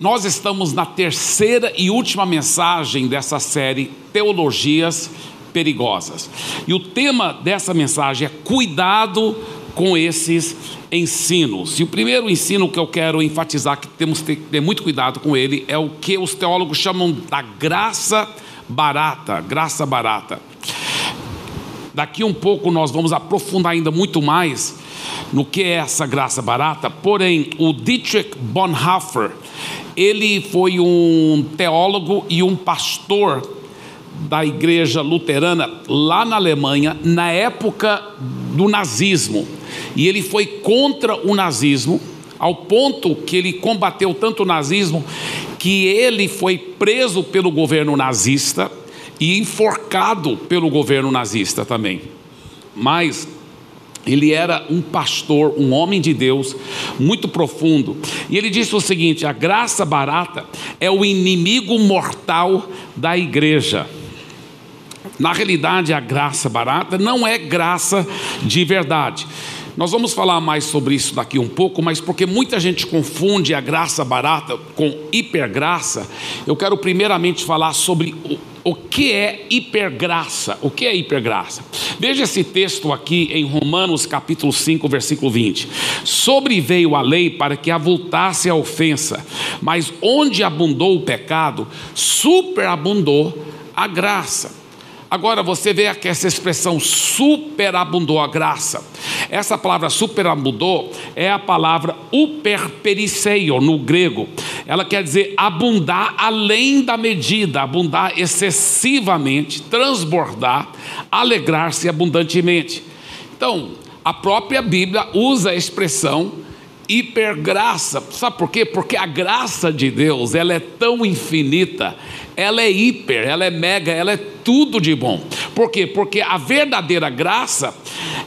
Nós estamos na terceira e última mensagem dessa série Teologias Perigosas. E o tema dessa mensagem é cuidado com esses ensinos. E o primeiro ensino que eu quero enfatizar, que temos que ter muito cuidado com ele, é o que os teólogos chamam da graça barata. Graça barata. Daqui um pouco nós vamos aprofundar ainda muito mais no que é essa graça barata, porém, o Dietrich Bonhoeffer, ele foi um teólogo e um pastor da igreja luterana lá na Alemanha, na época do nazismo. E ele foi contra o nazismo, ao ponto que ele combateu tanto o nazismo que ele foi preso pelo governo nazista e enforcado pelo governo nazista também. Mas ele era um pastor, um homem de Deus, muito profundo. E ele disse o seguinte: a graça barata é o inimigo mortal da igreja. Na realidade, a graça barata não é graça de verdade. Nós vamos falar mais sobre isso daqui um pouco, mas porque muita gente confunde a graça barata com hipergraça, eu quero primeiramente falar sobre o, que é hipergraça. O que é hipergraça? Veja esse texto aqui em Romanos capítulo 5, versículo 20. Sobreveio a lei para que avultasse a ofensa, mas onde abundou o pecado, superabundou a graça. Agora você vê aqui essa expressão superabundou a graça. Essa palavra superabundou é a palavra uperperiseio no grego. Ela quer dizer abundar além da medida, abundar excessivamente, transbordar, alegrar-se abundantemente. Então, a própria Bíblia usa a expressão hipergraça. Sabe por quê? Porque a graça de Deus, ela é tão infinita, ela é hiper, ela é mega, ela é tudo de bom. Por quê? Porque a verdadeira graça,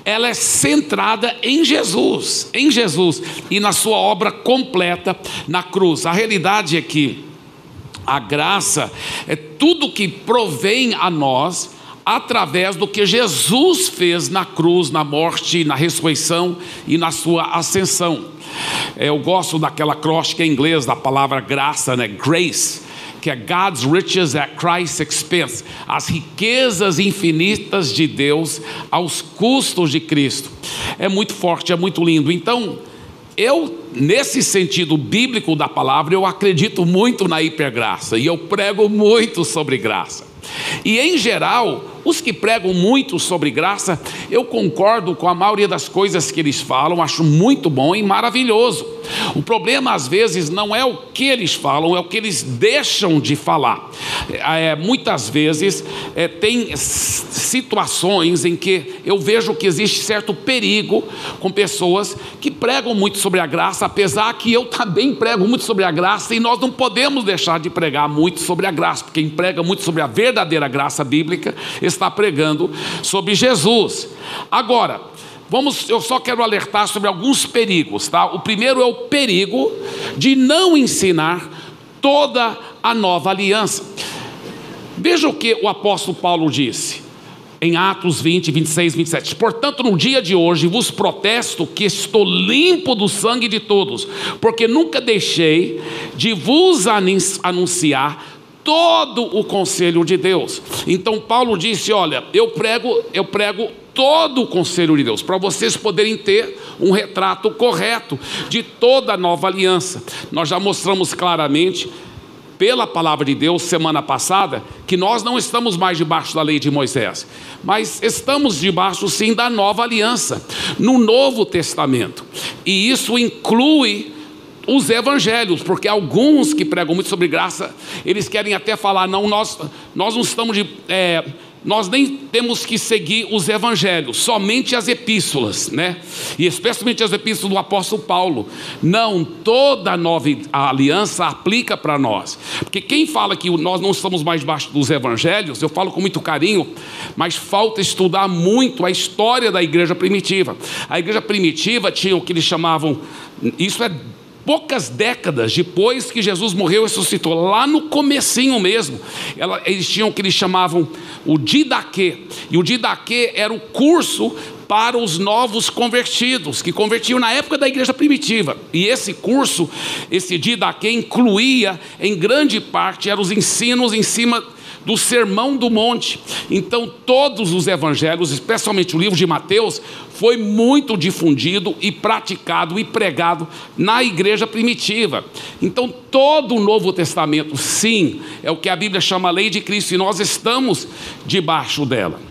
ela é centrada em Jesus, em Jesus e na sua obra completa na cruz. A realidade é que a graça é tudo que provém a nós através do que Jesus fez na cruz, na morte, na ressurreição e na sua ascensão. Eu gosto daquela acróstica em inglês da palavra graça, né? Grace que é God's riches at Christ's expense, as riquezas infinitas de Deus aos custos de Cristo. É muito forte, é muito lindo. Então, eu, nesse sentido bíblico da palavra, eu acredito muito na hipergraça e eu prego muito sobre graça. E em geral, os que pregam muito sobre graça, eu concordo com a maioria das coisas que eles falam, acho muito bom e maravilhoso. O problema às vezes não é o que eles falam, é o que eles deixam de falar. É, muitas vezes é, tem situações em que eu vejo que existe certo perigo com pessoas que pregam muito sobre a graça, apesar que eu também prego muito sobre a graça e nós não podemos deixar de pregar muito sobre a graça, porque quem prega muito sobre a verdadeira graça bíblica está pregando sobre Jesus. Agora, Vamos, eu só quero alertar sobre alguns perigos, tá? O primeiro é o perigo de não ensinar toda a nova aliança. Veja o que o apóstolo Paulo disse em Atos 20, 26, 27. Portanto, no dia de hoje vos protesto que estou limpo do sangue de todos, porque nunca deixei de vos anunciar todo o conselho de Deus. Então Paulo disse: "Olha, eu prego, eu prego todo o conselho de Deus, para vocês poderem ter um retrato correto de toda a nova aliança. Nós já mostramos claramente pela palavra de Deus semana passada que nós não estamos mais debaixo da lei de Moisés, mas estamos debaixo sim da nova aliança, no Novo Testamento. E isso inclui os evangelhos, porque alguns que pregam muito sobre graça, eles querem até falar, não, nós, nós não estamos de. É, nós nem temos que seguir os evangelhos, somente as epístolas, né? E especialmente as epístolas do apóstolo Paulo. Não, toda a nova aliança aplica para nós. Porque quem fala que nós não estamos mais debaixo dos evangelhos, eu falo com muito carinho, mas falta estudar muito a história da igreja primitiva. A igreja primitiva tinha o que eles chamavam, isso é poucas décadas depois que Jesus morreu e ressuscitou, lá no comecinho mesmo, ela, eles tinham o que eles chamavam o didaquê, e o didaquê era o curso para os novos convertidos, que convertiam na época da igreja primitiva. E esse curso, esse Didaquê, incluía, em grande parte, eram os ensinos em cima do Sermão do Monte. Então, todos os evangelhos, especialmente o livro de Mateus, foi muito difundido e praticado e pregado na igreja primitiva. Então, todo o Novo Testamento, sim, é o que a Bíblia chama a lei de Cristo, e nós estamos debaixo dela.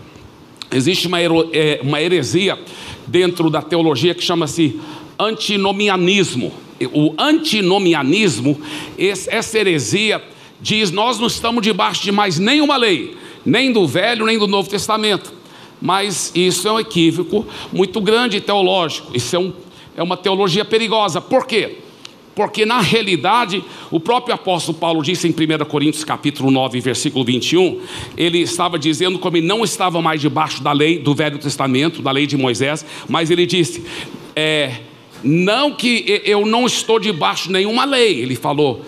Existe uma, é, uma heresia dentro da teologia que chama-se antinomianismo. O antinomianismo, essa heresia diz: Nós não estamos debaixo de mais nenhuma lei, nem do Velho, nem do Novo Testamento. Mas isso é um equívoco muito grande teológico, isso é, um, é uma teologia perigosa. Por quê? Porque na realidade, o próprio apóstolo Paulo disse em 1 Coríntios capítulo 9, versículo 21, ele estava dizendo como ele não estava mais debaixo da lei do Velho Testamento, da lei de Moisés, mas ele disse: é, não que eu não estou debaixo de nenhuma lei, ele falou,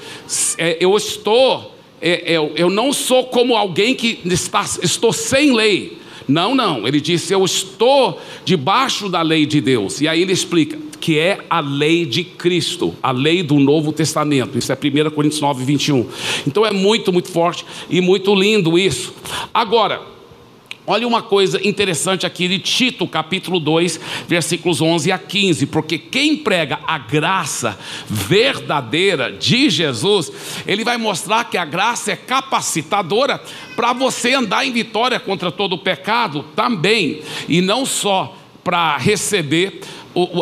é, eu estou, é, eu, eu não sou como alguém que está, estou sem lei. Não, não, ele disse, eu estou debaixo da lei de Deus. E aí ele explica que é a lei de Cristo, a lei do Novo Testamento. Isso é 1 Coríntios 9, 21. Então é muito, muito forte e muito lindo isso. Agora, Olha uma coisa interessante aqui de Tito, capítulo 2, versículos 11 a 15, porque quem prega a graça verdadeira de Jesus, ele vai mostrar que a graça é capacitadora para você andar em vitória contra todo o pecado também, e não só para receber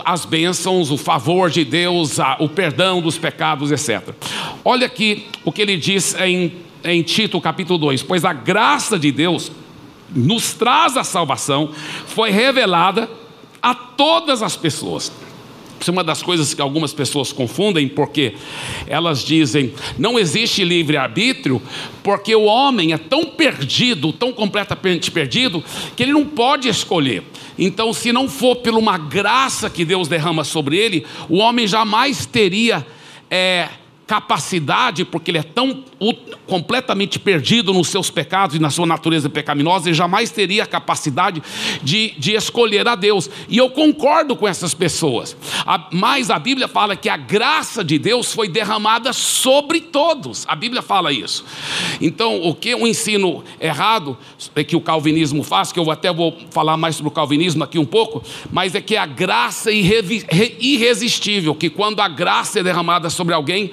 as bênçãos, o favor de Deus, o perdão dos pecados, etc. Olha aqui o que ele diz em, em Tito, capítulo 2: Pois a graça de Deus nos traz a salvação, foi revelada a todas as pessoas. Isso é uma das coisas que algumas pessoas confundem, porque elas dizem não existe livre-arbítrio, porque o homem é tão perdido, tão completamente perdido, que ele não pode escolher. Então, se não for por uma graça que Deus derrama sobre ele, o homem jamais teria é, capacidade, porque ele é tão completamente perdido nos seus pecados e na sua natureza pecaminosa, ele jamais teria a capacidade de, de escolher a Deus. E eu concordo com essas pessoas. A, mas a Bíblia fala que a graça de Deus foi derramada sobre todos. A Bíblia fala isso. Então, o que um ensino errado é que o calvinismo faz, que eu até vou falar mais sobre o calvinismo aqui um pouco, mas é que a graça é irresistível, que quando a graça é derramada sobre alguém,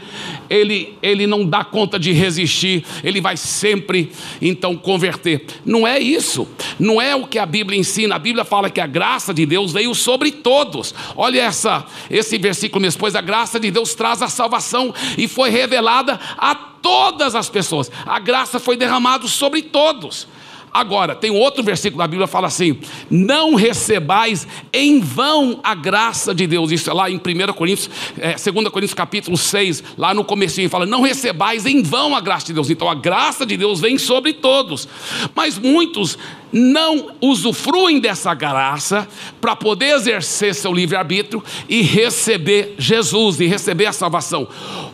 ele, ele não dá conta de resistir, ele vai sempre então converter. Não é isso, não é o que a Bíblia ensina. A Bíblia fala que a graça de Deus veio sobre todos. Olha essa, esse versículo mesmo, pois a graça de Deus traz a salvação e foi revelada a todas as pessoas. A graça foi derramada sobre todos. Agora, tem outro versículo da Bíblia que fala assim: não recebais em vão a graça de Deus. Isso é lá em 1 Coríntios, é, 2 Coríntios capítulo 6, lá no comecinho, fala: não recebais em vão a graça de Deus. Então a graça de Deus vem sobre todos. Mas muitos não usufruem dessa graça para poder exercer seu livre-arbítrio e receber Jesus e receber a salvação.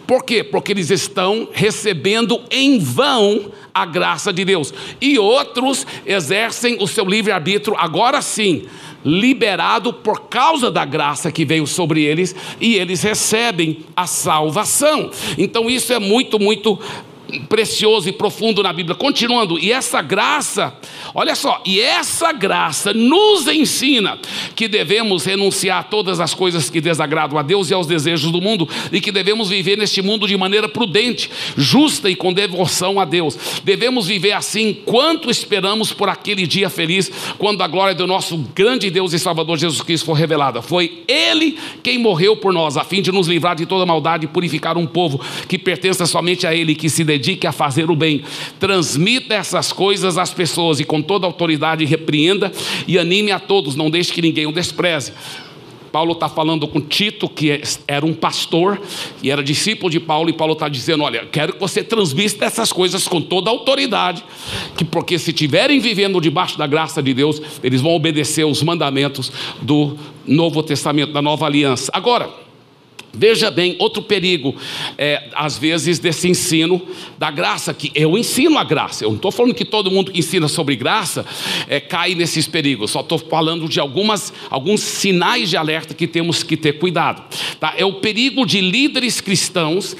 Por quê? Porque eles estão recebendo em vão a graça de Deus. E outros exercem o seu livre-arbítrio, agora sim, liberado por causa da graça que veio sobre eles, e eles recebem a salvação. Então isso é muito, muito precioso e profundo na Bíblia. Continuando, e essa graça, olha só, e essa graça nos ensina que devemos renunciar a todas as coisas que desagradam a Deus e aos desejos do mundo, e que devemos viver neste mundo de maneira prudente, justa e com devoção a Deus. Devemos viver assim enquanto esperamos por aquele dia feliz, quando a glória do nosso grande Deus e Salvador Jesus Cristo for revelada. Foi Ele quem morreu por nós, a fim de nos livrar de toda maldade e purificar um povo que pertença somente a Ele, que se dedica dedique a fazer o bem. Transmita essas coisas às pessoas e com toda autoridade repreenda e anime a todos, não deixe que ninguém o despreze. Paulo está falando com Tito, que é, era um pastor e era discípulo de Paulo, e Paulo está dizendo: Olha, quero que você transmita essas coisas com toda autoridade, que porque se estiverem vivendo debaixo da graça de Deus, eles vão obedecer os mandamentos do Novo Testamento, da nova aliança. Agora, Veja bem, outro perigo, é, às vezes, desse ensino da graça, que eu ensino a graça. Eu não estou falando que todo mundo que ensina sobre graça é, cai nesses perigos, só estou falando de algumas, alguns sinais de alerta que temos que ter cuidado. Tá? É o perigo de líderes cristãos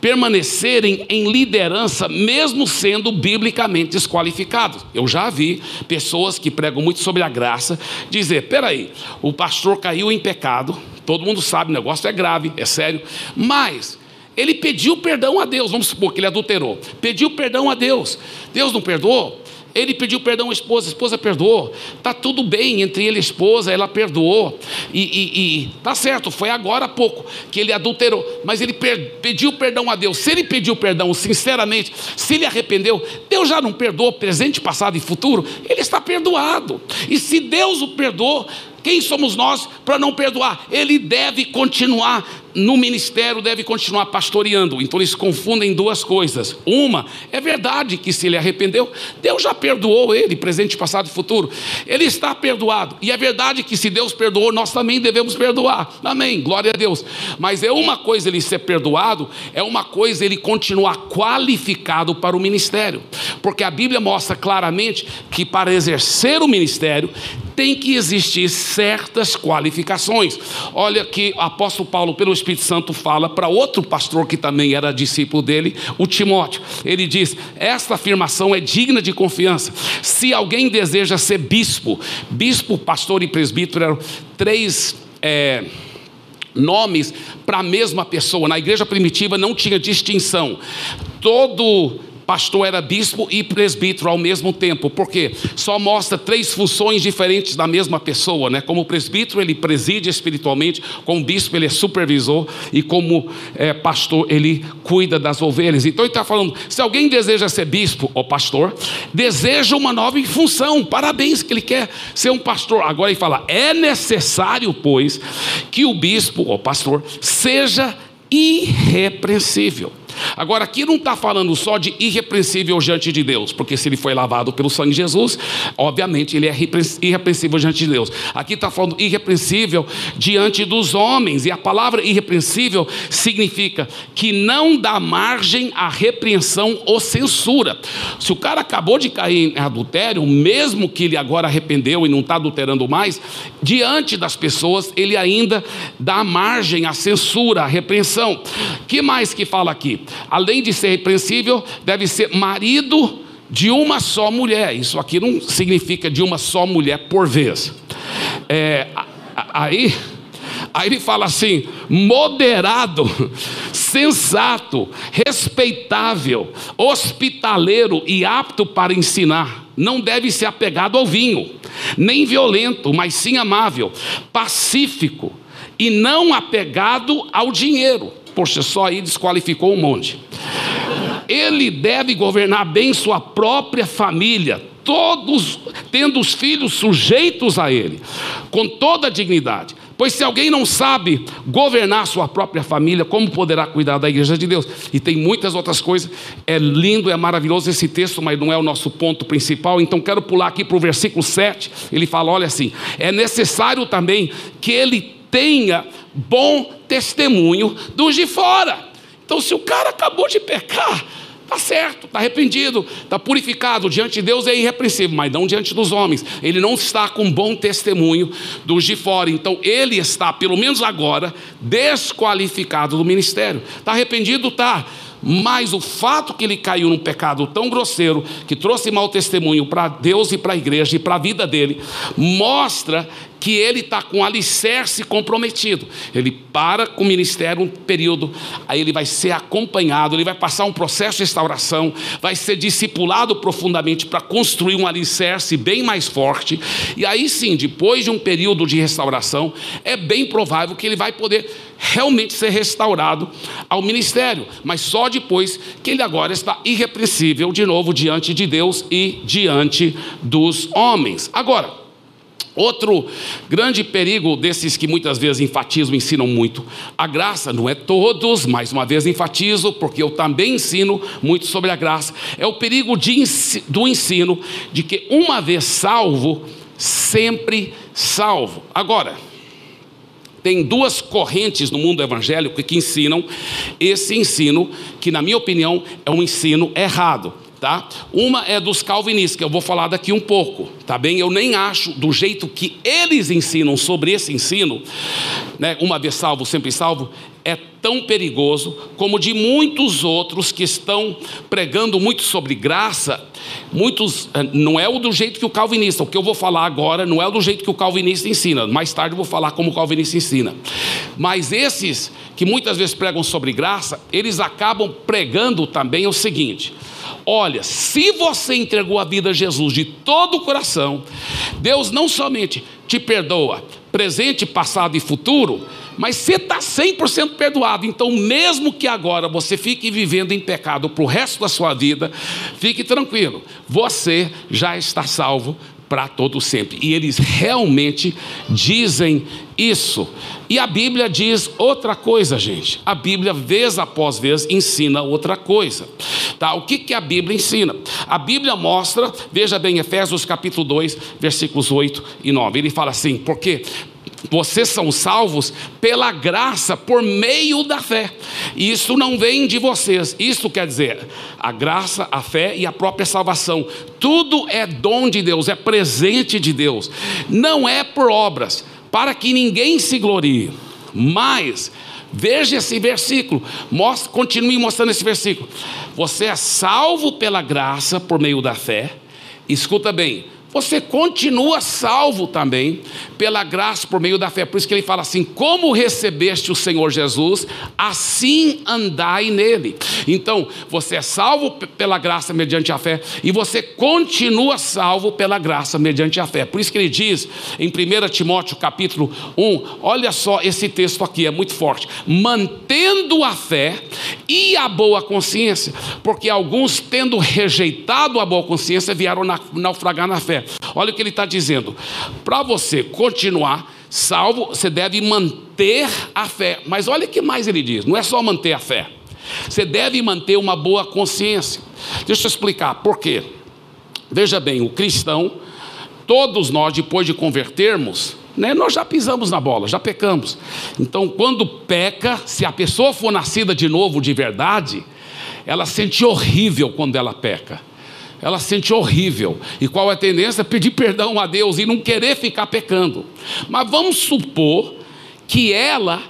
permanecerem em liderança, mesmo sendo biblicamente desqualificados. Eu já vi pessoas que pregam muito sobre a graça dizer: peraí, o pastor caiu em pecado, todo mundo sabe, o negócio é grave, é sério, mas ele pediu perdão a Deus, vamos supor que ele adulterou, pediu perdão a Deus, Deus não perdoou? Ele pediu perdão à esposa, a esposa perdoou. Tá tudo bem entre ele e a esposa, ela perdoou. E, e, e tá certo, foi agora há pouco que ele adulterou, mas ele per, pediu perdão a Deus. Se ele pediu perdão sinceramente, se ele arrependeu, Deus já não perdoou presente, passado e futuro, ele está perdoado. E se Deus o perdoou, quem somos nós para não perdoar? Ele deve continuar no ministério, deve continuar pastoreando. Então eles confundem duas coisas. Uma, é verdade que se ele arrependeu, Deus já perdoou ele, presente, passado e futuro. Ele está perdoado. E é verdade que se Deus perdoou, nós também devemos perdoar. Amém. Glória a Deus. Mas é uma coisa ele ser perdoado, é uma coisa ele continuar qualificado para o ministério. Porque a Bíblia mostra claramente que para exercer o ministério tem que existir certas qualificações. Olha que o apóstolo Paulo, pelo Espírito Santo, fala para outro pastor que também era discípulo dele, o Timóteo. Ele diz: Esta afirmação é digna de confiança. Se alguém deseja ser bispo, bispo, pastor e presbítero eram três. É, nomes para a mesma pessoa. Na igreja primitiva não tinha distinção. Todo pastor era bispo e presbítero ao mesmo tempo, porque só mostra três funções diferentes da mesma pessoa, né? Como presbítero ele preside espiritualmente, como bispo ele é supervisor e como é, pastor ele cuida das ovelhas. Então ele está falando: se alguém deseja ser bispo ou pastor, deseja uma nova função, parabéns que ele quer ser um pastor. Agora ele fala: é necessário, pois, que o bispo ou pastor seja irrepreensível. Agora, aqui não está falando só de irrepreensível diante de Deus, porque se ele foi lavado pelo sangue de Jesus, obviamente ele é irrepreensível diante de Deus. Aqui está falando irrepreensível diante dos homens, e a palavra irrepreensível significa que não dá margem à repreensão ou censura. Se o cara acabou de cair em adultério, mesmo que ele agora arrependeu e não está adulterando mais, diante das pessoas ele ainda dá margem à censura, à repreensão. Que mais que fala aqui? Além de ser repreensível, deve ser marido de uma só mulher. Isso aqui não significa de uma só mulher por vez. É, aí, aí ele fala assim: moderado, sensato, respeitável, hospitaleiro e apto para ensinar. Não deve ser apegado ao vinho, nem violento, mas sim amável, pacífico e não apegado ao dinheiro Poxa, só aí desqualificou um monte. Ele deve governar bem sua própria família, todos tendo os filhos sujeitos a ele, com toda a dignidade. Pois se alguém não sabe governar sua própria família, como poderá cuidar da igreja de Deus? E tem muitas outras coisas. É lindo, é maravilhoso esse texto, mas não é o nosso ponto principal. Então quero pular aqui para o versículo 7. Ele fala: olha assim, é necessário também que ele tenha bom testemunho dos de fora. Então, se o cara acabou de pecar, está certo, está arrependido, está purificado, diante de Deus é irrepreensível, mas não diante dos homens. Ele não está com bom testemunho dos de fora. Então, ele está, pelo menos agora, desqualificado do ministério. Está arrependido? Está mas o fato que ele caiu num pecado tão grosseiro, que trouxe mau testemunho para Deus e para a igreja e para a vida dele, mostra que ele está com alicerce comprometido. Ele para com o ministério um período, aí ele vai ser acompanhado, ele vai passar um processo de restauração, vai ser discipulado profundamente para construir um alicerce bem mais forte, e aí sim, depois de um período de restauração, é bem provável que ele vai poder realmente ser restaurado ao ministério, mas só depois que ele agora está irrepreensível de novo diante de Deus e diante dos homens. Agora, Outro grande perigo desses que muitas vezes enfatizam, ensinam muito, a graça não é todos, mais uma vez enfatizo, porque eu também ensino muito sobre a graça, é o perigo de, do ensino de que uma vez salvo, sempre salvo. Agora, tem duas correntes no mundo evangélico que ensinam esse ensino, que, na minha opinião, é um ensino errado. Tá? Uma é dos calvinistas, que eu vou falar daqui um pouco, tá bem? Eu nem acho do jeito que eles ensinam sobre esse ensino, né, uma vez salvo, sempre salvo, é tão perigoso como de muitos outros que estão pregando muito sobre graça. Muitos, eh, não é o do jeito que o calvinista, o que eu vou falar agora não é do jeito que o calvinista ensina. Mais tarde eu vou falar como o calvinista ensina. Mas esses que muitas vezes pregam sobre graça, eles acabam pregando também o seguinte: Olha, se você entregou a vida a Jesus de todo o coração, Deus não somente te perdoa, presente, passado e futuro, mas você está 100% perdoado. Então, mesmo que agora você fique vivendo em pecado para o resto da sua vida, fique tranquilo, você já está salvo para todo sempre. E eles realmente dizem isso. E a Bíblia diz outra coisa, gente. A Bíblia, vez após vez, ensina outra coisa. Tá? O que, que a Bíblia ensina? A Bíblia mostra, veja bem, Efésios capítulo 2, versículos 8 e 9. Ele fala assim: porque vocês são salvos pela graça, por meio da fé. Isso não vem de vocês. Isso quer dizer a graça, a fé e a própria salvação. Tudo é dom de Deus, é presente de Deus. Não é por obras, para que ninguém se glorie. Mas Veja esse versículo, continue mostrando esse versículo. Você é salvo pela graça por meio da fé. Escuta bem, você continua salvo também pela graça por meio da fé. Por isso que ele fala assim: como recebeste o Senhor Jesus, assim andai nele. Então, você é salvo pela graça mediante a fé e você continua salvo pela graça mediante a fé. Por isso que ele diz em 1 Timóteo capítulo 1, olha só esse texto aqui, é muito forte: mantendo a fé e a boa consciência, porque alguns, tendo rejeitado a boa consciência, vieram naufragar na fé. Olha o que ele está dizendo: para você continuar salvo, você deve manter a fé. Mas olha o que mais ele diz: não é só manter a fé, você deve manter uma boa consciência. Deixa eu explicar por quê. Veja bem, o cristão, todos nós, depois de convertermos, né, nós já pisamos na bola, já pecamos. Então, quando peca, se a pessoa for nascida de novo de verdade, ela sente horrível quando ela peca ela se sente horrível. E qual é a tendência? Pedir perdão a Deus e não querer ficar pecando. Mas vamos supor que ela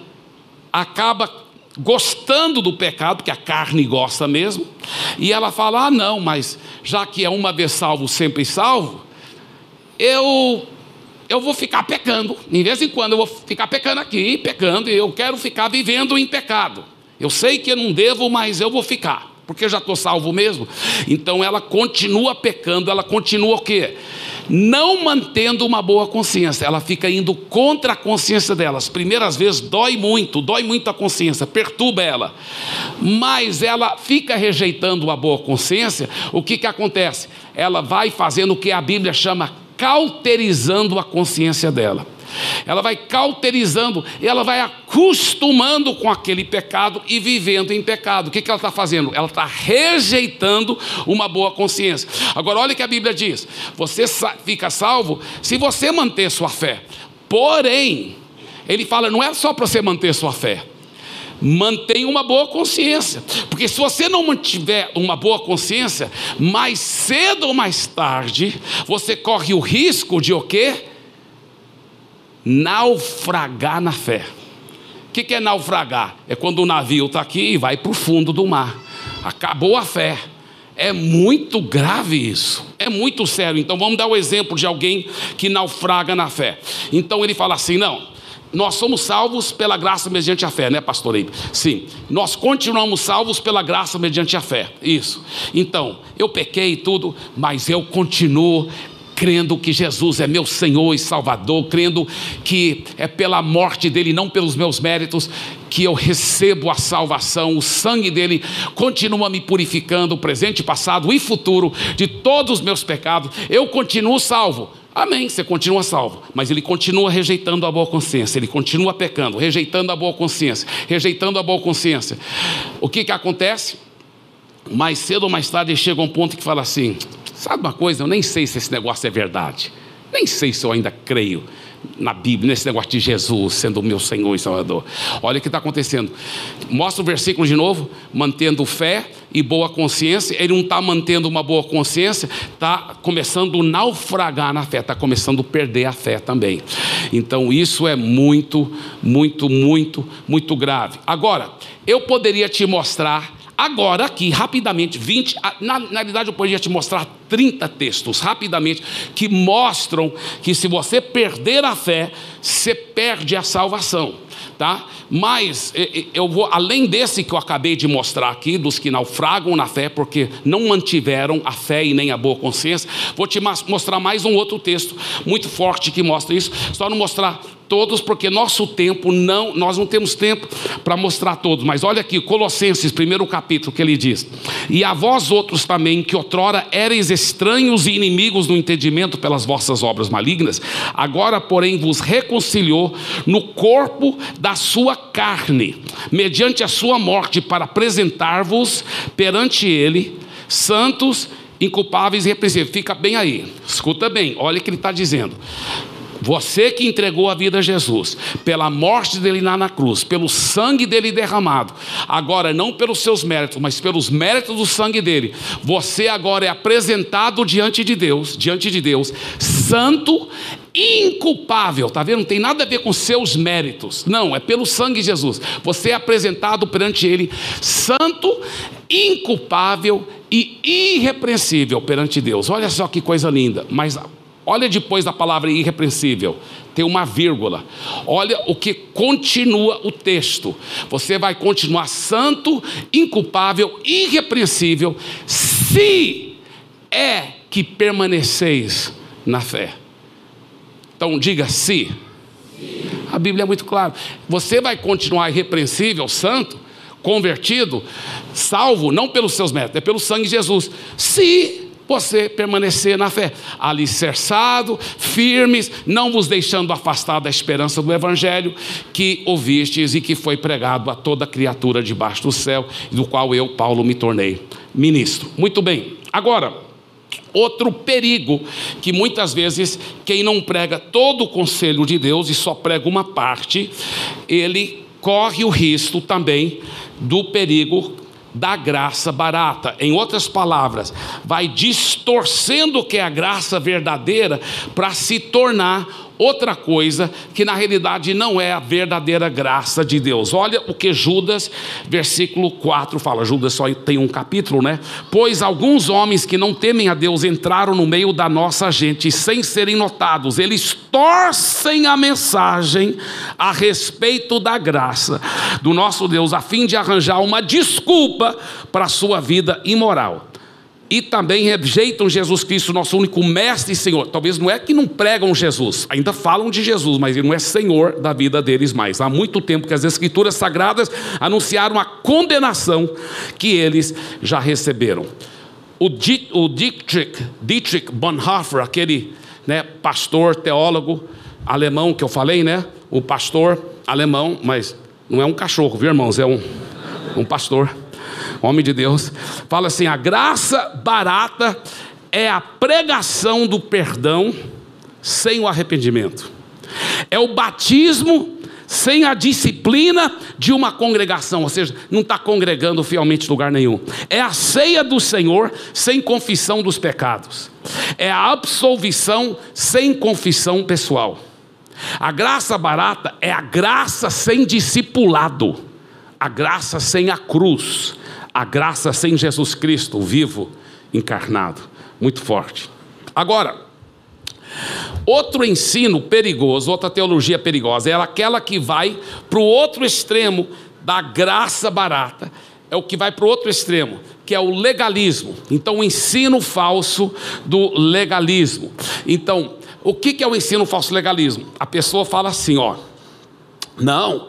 acaba gostando do pecado, que a carne gosta mesmo, e ela fala: ah, não, mas já que é uma vez salvo, sempre salvo, eu. Eu vou ficar pecando, em vez em quando eu vou ficar pecando aqui, pecando, e eu quero ficar vivendo em pecado. Eu sei que eu não devo, mas eu vou ficar porque eu já estou salvo mesmo. Então ela continua pecando, ela continua o quê? Não mantendo uma boa consciência, ela fica indo contra a consciência dela. As primeiras vezes dói muito, dói muito a consciência, perturba ela. Mas ela fica rejeitando a boa consciência, o que, que acontece? Ela vai fazendo o que a Bíblia chama cauterizando a consciência dela ela vai cauterizando, ela vai acostumando com aquele pecado e vivendo em pecado. O que, que ela está fazendo? Ela está rejeitando uma boa consciência. Agora, olha o que a Bíblia diz: você fica salvo se você manter sua fé. Porém, ele fala, não é só para você manter sua fé mantenha uma boa consciência, porque se você não mantiver uma boa consciência, mais cedo ou mais tarde, você corre o risco de o quê? Naufragar na fé. O que, é naufragar? É quando o navio está aqui e vai para o fundo do mar. Acabou a fé. É muito grave isso, é muito sério. Então vamos dar o exemplo de alguém que naufraga na fé. Então ele fala assim: não, nós somos salvos pela graça mediante a fé, né, pastor Eibe? Sim, nós continuamos salvos pela graça mediante a fé, isso. Então, eu pequei tudo, mas eu continuo crendo que Jesus é meu Senhor e Salvador, crendo que é pela morte dele, não pelos meus méritos, que eu recebo a salvação, o sangue dele continua me purificando, presente, passado e futuro, de todos os meus pecados, eu continuo salvo. Amém, você continua salvo, mas ele continua rejeitando a boa consciência, ele continua pecando, rejeitando a boa consciência, rejeitando a boa consciência. O que que acontece? Mais cedo ou mais tarde ele chega a um ponto que fala assim: Sabe uma coisa? Eu nem sei se esse negócio é verdade. Nem sei se eu ainda creio na Bíblia, nesse negócio de Jesus sendo o meu Senhor e Salvador. Olha o que está acontecendo. Mostra o versículo de novo, mantendo fé e boa consciência. Ele não está mantendo uma boa consciência, está começando a naufragar na fé, está começando a perder a fé também. Então isso é muito, muito, muito, muito grave. Agora, eu poderia te mostrar Agora, aqui, rapidamente, 20, na, na realidade eu poderia te mostrar 30 textos, rapidamente, que mostram que se você perder a fé, você perde a salvação, tá? Mas eu vou, além desse que eu acabei de mostrar aqui, dos que naufragam na fé, porque não mantiveram a fé e nem a boa consciência, vou te mostrar mais um outro texto muito forte que mostra isso, só não mostrar todos, porque nosso tempo não, nós não temos tempo para mostrar todos. Mas olha aqui, Colossenses, primeiro capítulo, que ele diz: E a vós outros também, que outrora erais estranhos e inimigos no entendimento pelas vossas obras malignas, agora, porém, vos reconciliou no corpo da sua carne, mediante a sua morte, para apresentar-vos perante ele, santos, inculpáveis e repreensíveis. Fica bem aí, escuta bem, olha o que ele está dizendo. Você que entregou a vida a Jesus, pela morte dele lá na cruz, pelo sangue dele derramado, agora não pelos seus méritos, mas pelos méritos do sangue dele, você agora é apresentado diante de Deus, diante de Deus, santo, inculpável, tá vendo? Não tem nada a ver com seus méritos. Não, é pelo sangue de Jesus. Você é apresentado perante ele santo, inculpável e irrepreensível perante Deus. Olha só que coisa linda. Mas Olha depois da palavra irrepreensível, tem uma vírgula. Olha o que continua o texto. Você vai continuar santo, inculpável, irrepreensível, se é que permaneceis na fé. Então diga se. A Bíblia é muito clara. Você vai continuar irrepreensível, santo, convertido, salvo, não pelos seus méritos, é pelo sangue de Jesus. Se você permanecer na fé, alicerçado, firmes, não vos deixando afastar da esperança do Evangelho que ouvistes e que foi pregado a toda criatura debaixo do céu, do qual eu, Paulo, me tornei ministro. Muito bem, agora, outro perigo que muitas vezes quem não prega todo o conselho de Deus e só prega uma parte, ele corre o risco também do perigo da graça barata. Em outras palavras, vai distorcendo o que é a graça verdadeira para se tornar outra coisa que na realidade não é a verdadeira graça de Deus. Olha o que Judas, versículo 4 fala. Judas só tem um capítulo, né? Pois alguns homens que não temem a Deus entraram no meio da nossa gente sem serem notados. Eles torcem a mensagem a respeito da graça do nosso Deus a fim de arranjar uma desculpa para a sua vida imoral e também rejeitam Jesus Cristo, nosso único mestre e Senhor. Talvez não é que não pregam Jesus, ainda falam de Jesus, mas ele não é Senhor da vida deles mais. Há muito tempo que as Escrituras Sagradas anunciaram a condenação que eles já receberam. O, Dietrich, Dietrich Bonhoeffer, aquele né, pastor, teólogo alemão que eu falei, né? O pastor alemão, mas não é um cachorro, viu, irmãos? É um, um pastor homem de Deus, fala assim: a graça barata é a pregação do perdão sem o arrependimento, é o batismo sem a disciplina de uma congregação, ou seja, não está congregando fielmente em lugar nenhum. É a ceia do Senhor sem confissão dos pecados. É a absolvição sem confissão pessoal. A graça barata é a graça sem discipulado, a graça sem a cruz, a graça sem Jesus Cristo, vivo, encarnado. Muito forte. Agora, outro ensino perigoso, outra teologia perigosa, é aquela que vai para o outro extremo da graça barata. É o que vai para o outro extremo, que é o legalismo. Então, o ensino falso do legalismo. Então, o que é o ensino falso legalismo? A pessoa fala assim, ó, não,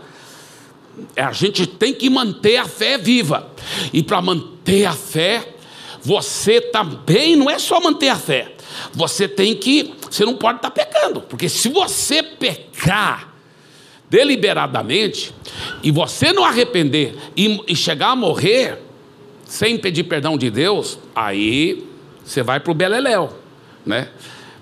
a gente tem que manter a fé viva. E para manter a fé, você também não é só manter a fé. Você tem que, você não pode estar tá pecando, porque se você pecar deliberadamente e você não arrepender e, e chegar a morrer sem pedir perdão de Deus, aí você vai para o beleléu, né?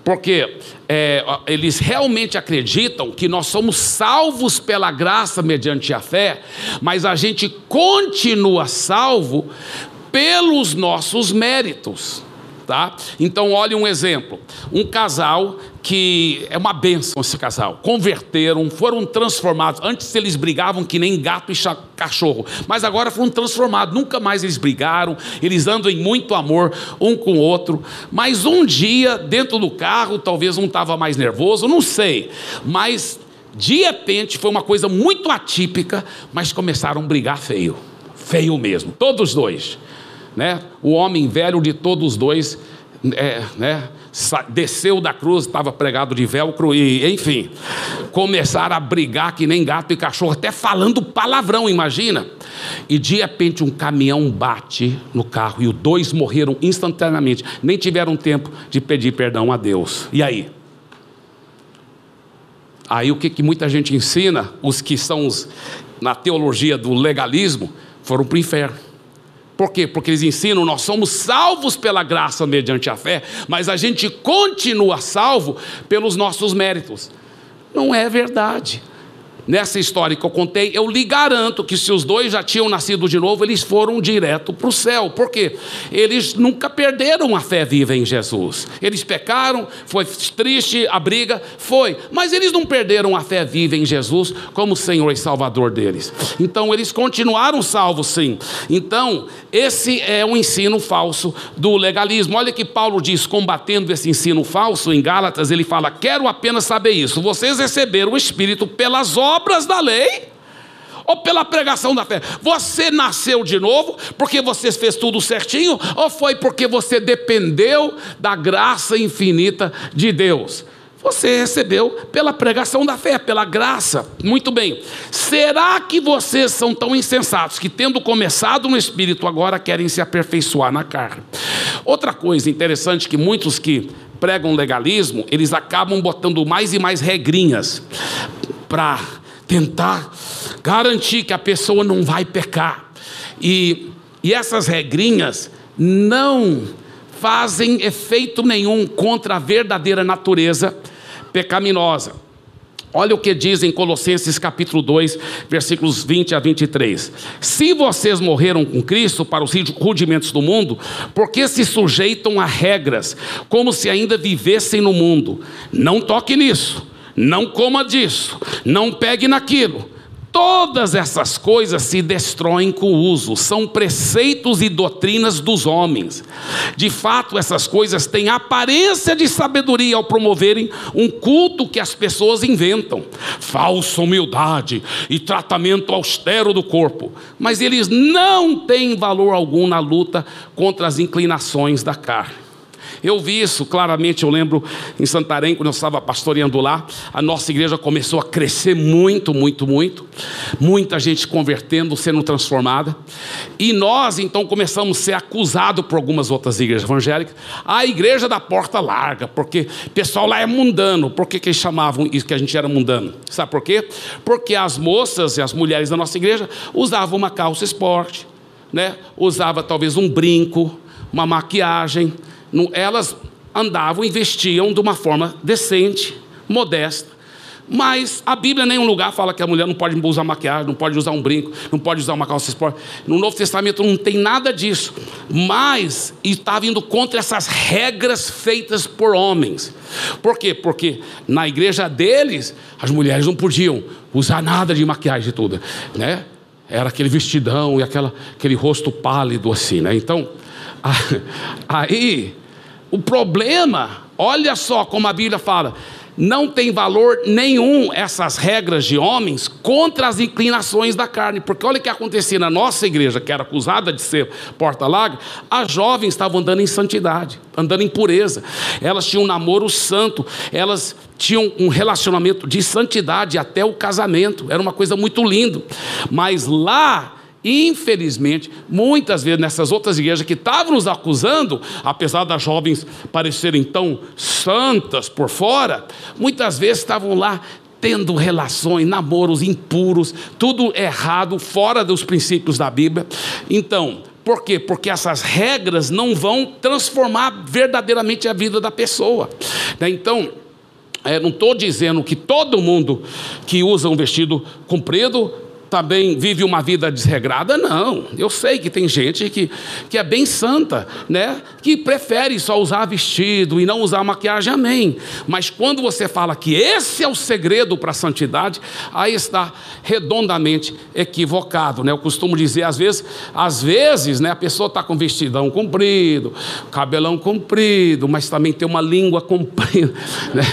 Porque é, eles realmente acreditam que nós somos salvos pela graça mediante a fé, mas a gente continua salvo pelos nossos méritos. Tá? Então, olhe um exemplo: um casal que é uma bênção esse casal, converteram, foram transformados. Antes eles brigavam que nem gato e cachorro, mas agora foram transformados. Nunca mais eles brigaram, eles andam em muito amor um com o outro. Mas um dia, dentro do carro, talvez um estava mais nervoso, não sei, mas de repente foi uma coisa muito atípica, mas começaram a brigar feio, feio mesmo, todos dois né? O homem velho de todos os dois, é, né? Desceu da cruz, estava pregado de velcro e, enfim, começaram a brigar que nem gato e cachorro, até falando palavrão, imagina. E de repente um caminhão bate no carro e os dois morreram instantaneamente, nem tiveram tempo de pedir perdão a Deus. E aí? Aí o que, que muita gente ensina, os que são os, na teologia do legalismo, foram para o inferno. Por quê? Porque eles ensinam, nós somos salvos pela graça mediante a fé, mas a gente continua salvo pelos nossos méritos. Não é verdade nessa história que eu contei, eu lhe garanto que se os dois já tinham nascido de novo, eles foram direto para o céu. Por quê? Eles nunca perderam a fé viva em Jesus. Eles pecaram, foi triste a briga, foi, mas eles não perderam a fé viva em Jesus como Senhor e Salvador deles. Então eles continuaram salvos sim. Então, esse é o ensino falso do legalismo. Olha que Paulo diz, combatendo esse ensino falso em Gálatas, ele fala: "Quero apenas saber isso. Vocês receberam o espírito pelas obras obras da lei ou pela pregação da fé? Você nasceu de novo porque você fez tudo certinho ou foi porque você dependeu da graça infinita de Deus? Você recebeu pela pregação da fé, pela graça. Muito bem. Será que vocês são tão insensatos que, tendo começado no espírito, agora querem se aperfeiçoar na carne? Outra coisa interessante que muitos que pregam legalismo, eles acabam botando mais e mais regrinhas para tentar garantir que a pessoa não vai pecar. E, e essas regrinhas não fazem efeito nenhum contra a verdadeira natureza pecaminosa. Olha o que diz em Colossenses capítulo 2, versículos 20 a 23. Se vocês morreram com Cristo para os rudimentos do mundo, por que se sujeitam a regras, como se ainda vivessem no mundo? Não toque nisso não coma disso, não pegue naquilo. Todas essas coisas se destroem com o uso, são preceitos e doutrinas dos homens. De fato, essas coisas têm aparência de sabedoria ao promoverem um culto que as pessoas inventam, falsa humildade e tratamento austero do corpo, mas eles não têm valor algum na luta contra as inclinações da carne. Eu vi isso claramente, eu lembro em Santarém, quando eu estava pastoreando lá, a nossa igreja começou a crescer muito, muito, muito. Muita gente convertendo, sendo transformada. E nós então começamos a ser acusados por algumas outras igrejas evangélicas. A igreja da porta larga, porque o pessoal lá é mundano. Por que, que eles chamavam isso que a gente era mundano? Sabe por quê? Porque as moças e as mulheres da nossa igreja usavam uma calça esporte, né? usava talvez um brinco, uma maquiagem elas andavam e vestiam de uma forma decente, modesta. Mas a Bíblia em nenhum lugar fala que a mulher não pode usar maquiagem, não pode usar um brinco, não pode usar uma calça esporte. No Novo Testamento não tem nada disso. Mas estava indo contra essas regras feitas por homens. Por quê? Porque na igreja deles, as mulheres não podiam usar nada de maquiagem tudo. Né? Era aquele vestidão e aquela, aquele rosto pálido assim. Né? Então, aí o problema, olha só como a Bíblia fala, não tem valor nenhum essas regras de homens contra as inclinações da carne. Porque olha o que acontecia na nossa igreja, que era acusada de ser porta-lago, as jovens estavam andando em santidade, andando em pureza. Elas tinham um namoro santo, elas tinham um relacionamento de santidade até o casamento. Era uma coisa muito linda. Mas lá Infelizmente, muitas vezes nessas outras igrejas que estavam nos acusando, apesar das jovens parecerem tão santas por fora, muitas vezes estavam lá tendo relações, namoros impuros, tudo errado, fora dos princípios da Bíblia. Então, Por quê? Porque essas regras não vão transformar verdadeiramente a vida da pessoa. Né? Então, é, não estou dizendo que todo mundo que usa um vestido comprido também vive uma vida desregrada? Não. Eu sei que tem gente que, que é bem santa, né? Que prefere só usar vestido e não usar maquiagem, amém. Mas quando você fala que esse é o segredo para a santidade, aí está redondamente equivocado, né? Eu costumo dizer, às vezes, às vezes, né, a pessoa está com vestidão comprido, cabelão comprido, mas também tem uma língua comprida, né?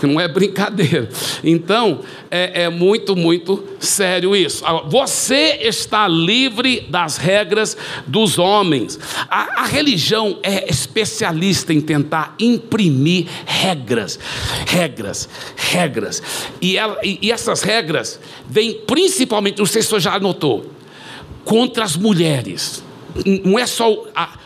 Que não é brincadeira. Então, é, é muito, muito sério isso isso. Você está livre das regras dos homens. A, a religião é especialista em tentar imprimir regras, regras, regras. E, ela, e, e essas regras vêm principalmente, não sei se você já notou, contra as mulheres. Não é só a,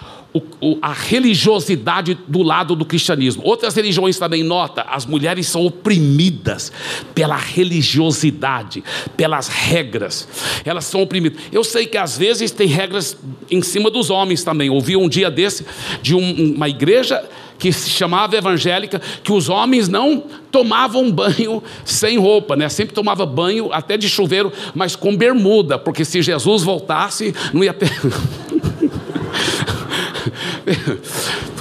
o, o, a religiosidade do lado do cristianismo. Outras religiões também nota, as mulheres são oprimidas pela religiosidade, pelas regras. Elas são oprimidas. Eu sei que às vezes tem regras em cima dos homens também. Ouvi um dia desse de um, uma igreja que se chamava evangélica, que os homens não tomavam banho sem roupa, né? Sempre tomava banho até de chuveiro, mas com bermuda, porque se Jesus voltasse, não ia ter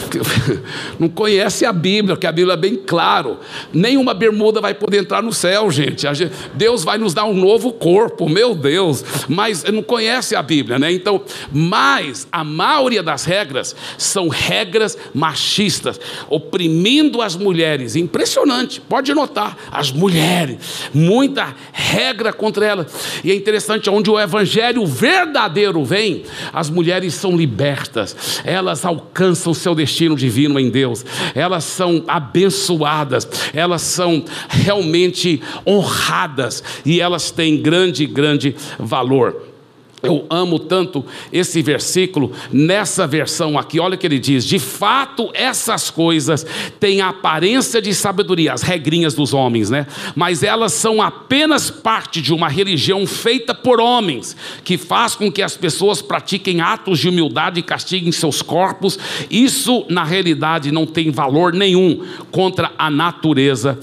Peu, peu. Não conhece a Bíblia, que a Bíblia é bem claro. Nenhuma bermuda vai poder entrar no céu, gente. Deus vai nos dar um novo corpo, meu Deus. Mas não conhece a Bíblia, né? Então, mas a maioria das regras são regras machistas, oprimindo as mulheres. Impressionante, pode notar, as mulheres, muita regra contra elas. E é interessante, onde o evangelho verdadeiro vem, as mulheres são libertas, elas alcançam seu destino divino em Deus, elas são abençoadas, elas são realmente honradas e elas têm grande, grande valor. Eu amo tanto esse versículo nessa versão aqui. Olha o que ele diz: de fato, essas coisas têm a aparência de sabedoria, as regrinhas dos homens, né? Mas elas são apenas parte de uma religião feita por homens, que faz com que as pessoas pratiquem atos de humildade e castiguem seus corpos. Isso, na realidade, não tem valor nenhum contra a natureza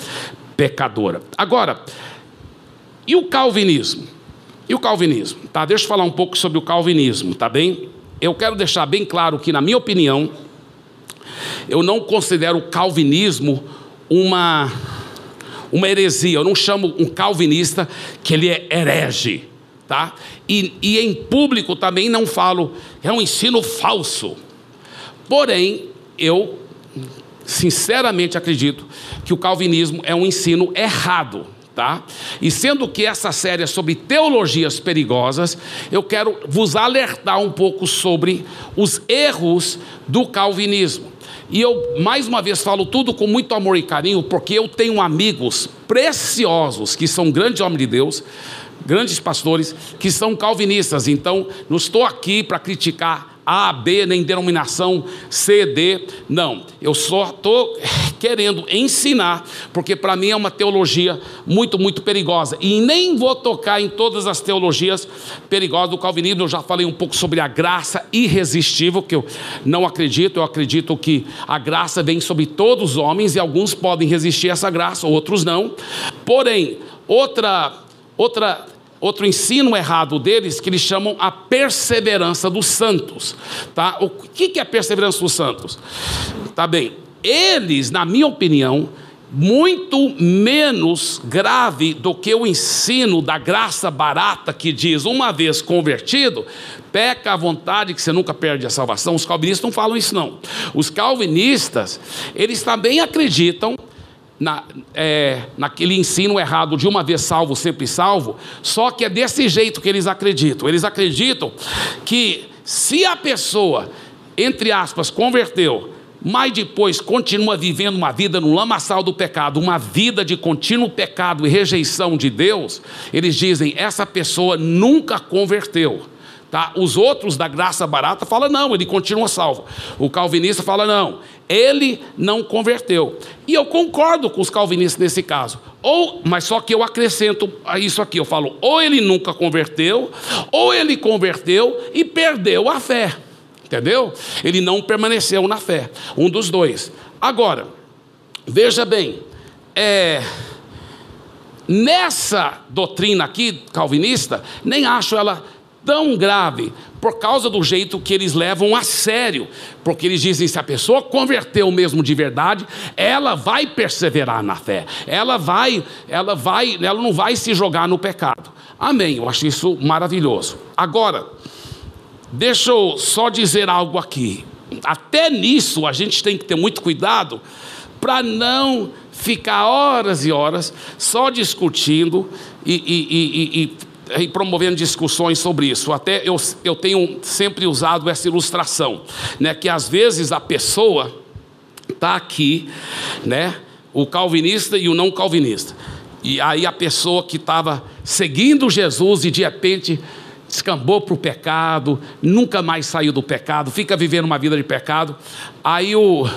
pecadora. Agora, e o calvinismo? E o calvinismo? Tá, deixa eu falar um pouco sobre o calvinismo, tá bem? Eu quero deixar bem claro que, na minha opinião, eu não considero o calvinismo uma, uma heresia. Eu não chamo um calvinista que ele é herege, tá? E, e em público também não falo, é um ensino falso. Porém, eu sinceramente acredito que o calvinismo é um ensino errado tá? E sendo que essa série é sobre teologias perigosas, eu quero vos alertar um pouco sobre os erros do calvinismo. E eu mais uma vez falo tudo com muito amor e carinho, porque eu tenho amigos preciosos que são grandes homens de Deus, grandes pastores que são calvinistas. Então, não estou aqui para criticar a, B, nem denominação C, D. Não, eu só estou querendo ensinar, porque para mim é uma teologia muito, muito perigosa. E nem vou tocar em todas as teologias perigosas do calvinismo. Eu já falei um pouco sobre a graça irresistível, que eu não acredito. Eu acredito que a graça vem sobre todos os homens e alguns podem resistir a essa graça, outros não. Porém, outra. Outra outro ensino errado deles que eles chamam a perseverança dos santos. Tá? O que é a perseverança dos santos? Tá bem, eles, na minha opinião, muito menos grave do que o ensino da graça barata que diz, uma vez convertido, peca à vontade que você nunca perde a salvação. Os calvinistas não falam isso não. Os calvinistas, eles também acreditam na, é, naquele ensino errado de uma vez salvo, sempre salvo, só que é desse jeito que eles acreditam. Eles acreditam que se a pessoa, entre aspas, converteu, mas depois continua vivendo uma vida no lamaçal do pecado, uma vida de contínuo pecado e rejeição de Deus, eles dizem: essa pessoa nunca converteu. Tá? Os outros da graça barata falam: não, ele continua salvo. O calvinista fala: não, ele não converteu. E eu concordo com os calvinistas nesse caso. Ou, mas só que eu acrescento a isso aqui, eu falo, ou ele nunca converteu, ou ele converteu e perdeu a fé. entendeu? Ele não permaneceu na fé, um dos dois. Agora, veja bem, é, nessa doutrina aqui calvinista, nem acho ela tão grave, por causa do jeito que eles levam a sério, porque eles dizem: se a pessoa converteu mesmo de verdade, ela vai perseverar na fé, ela vai, ela vai, ela não vai se jogar no pecado. Amém. Eu acho isso maravilhoso. Agora, deixa eu só dizer algo aqui. Até nisso a gente tem que ter muito cuidado para não ficar horas e horas só discutindo e, e, e, e, promovendo discussões sobre isso. Até eu, eu tenho sempre usado essa ilustração, né, que às vezes a pessoa está aqui, né, o calvinista e o não calvinista. E aí a pessoa que estava seguindo Jesus e de repente descambou para o pecado, nunca mais saiu do pecado, fica vivendo uma vida de pecado. Aí o,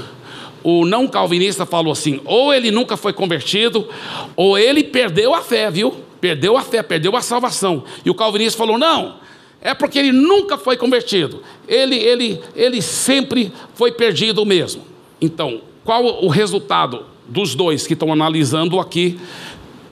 o não calvinista falou assim: ou ele nunca foi convertido, ou ele perdeu a fé, viu? Perdeu a fé, perdeu a salvação. E o calvinista falou: não, é porque ele nunca foi convertido, ele, ele, ele sempre foi perdido mesmo. Então, qual o resultado dos dois que estão analisando aqui?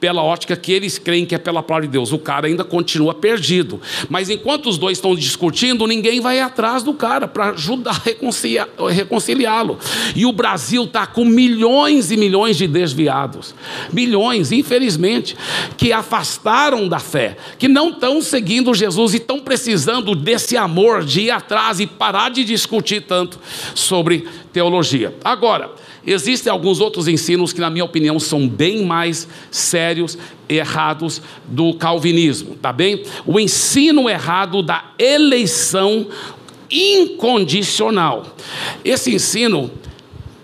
Pela ótica que eles creem que é pela palavra de Deus. O cara ainda continua perdido. Mas enquanto os dois estão discutindo, ninguém vai atrás do cara para ajudar a reconciliá-lo. E o Brasil está com milhões e milhões de desviados. Milhões, infelizmente, que afastaram da fé, que não estão seguindo Jesus e estão precisando desse amor de ir atrás e parar de discutir tanto sobre teologia. Agora, Existem alguns outros ensinos que, na minha opinião, são bem mais sérios e errados do calvinismo, tá bem? O ensino errado da eleição incondicional. Esse ensino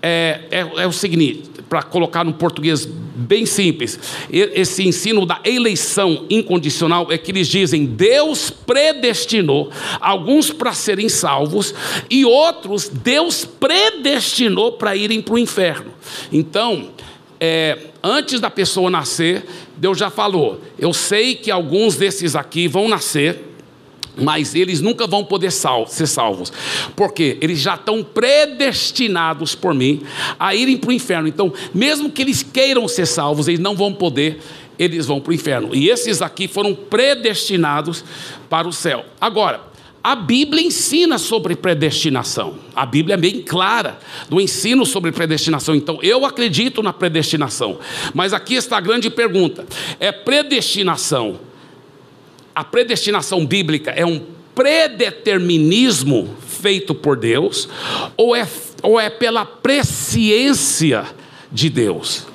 é, é, é o seguinte: para colocar no português bem simples, esse ensino da eleição incondicional é que eles dizem: Deus predestinou alguns para serem salvos e outros Deus predestinou para irem para o inferno. Então, é, antes da pessoa nascer, Deus já falou: Eu sei que alguns desses aqui vão nascer mas eles nunca vão poder ser salvos, porque eles já estão predestinados por mim a irem para o inferno. Então, mesmo que eles queiram ser salvos, eles não vão poder, eles vão para o inferno. E esses aqui foram predestinados para o céu. Agora, a Bíblia ensina sobre predestinação. A Bíblia é bem clara do ensino sobre predestinação. Então, eu acredito na predestinação. Mas aqui está a grande pergunta: é predestinação a predestinação bíblica é um predeterminismo feito por Deus ou é, ou é pela presciência de Deus?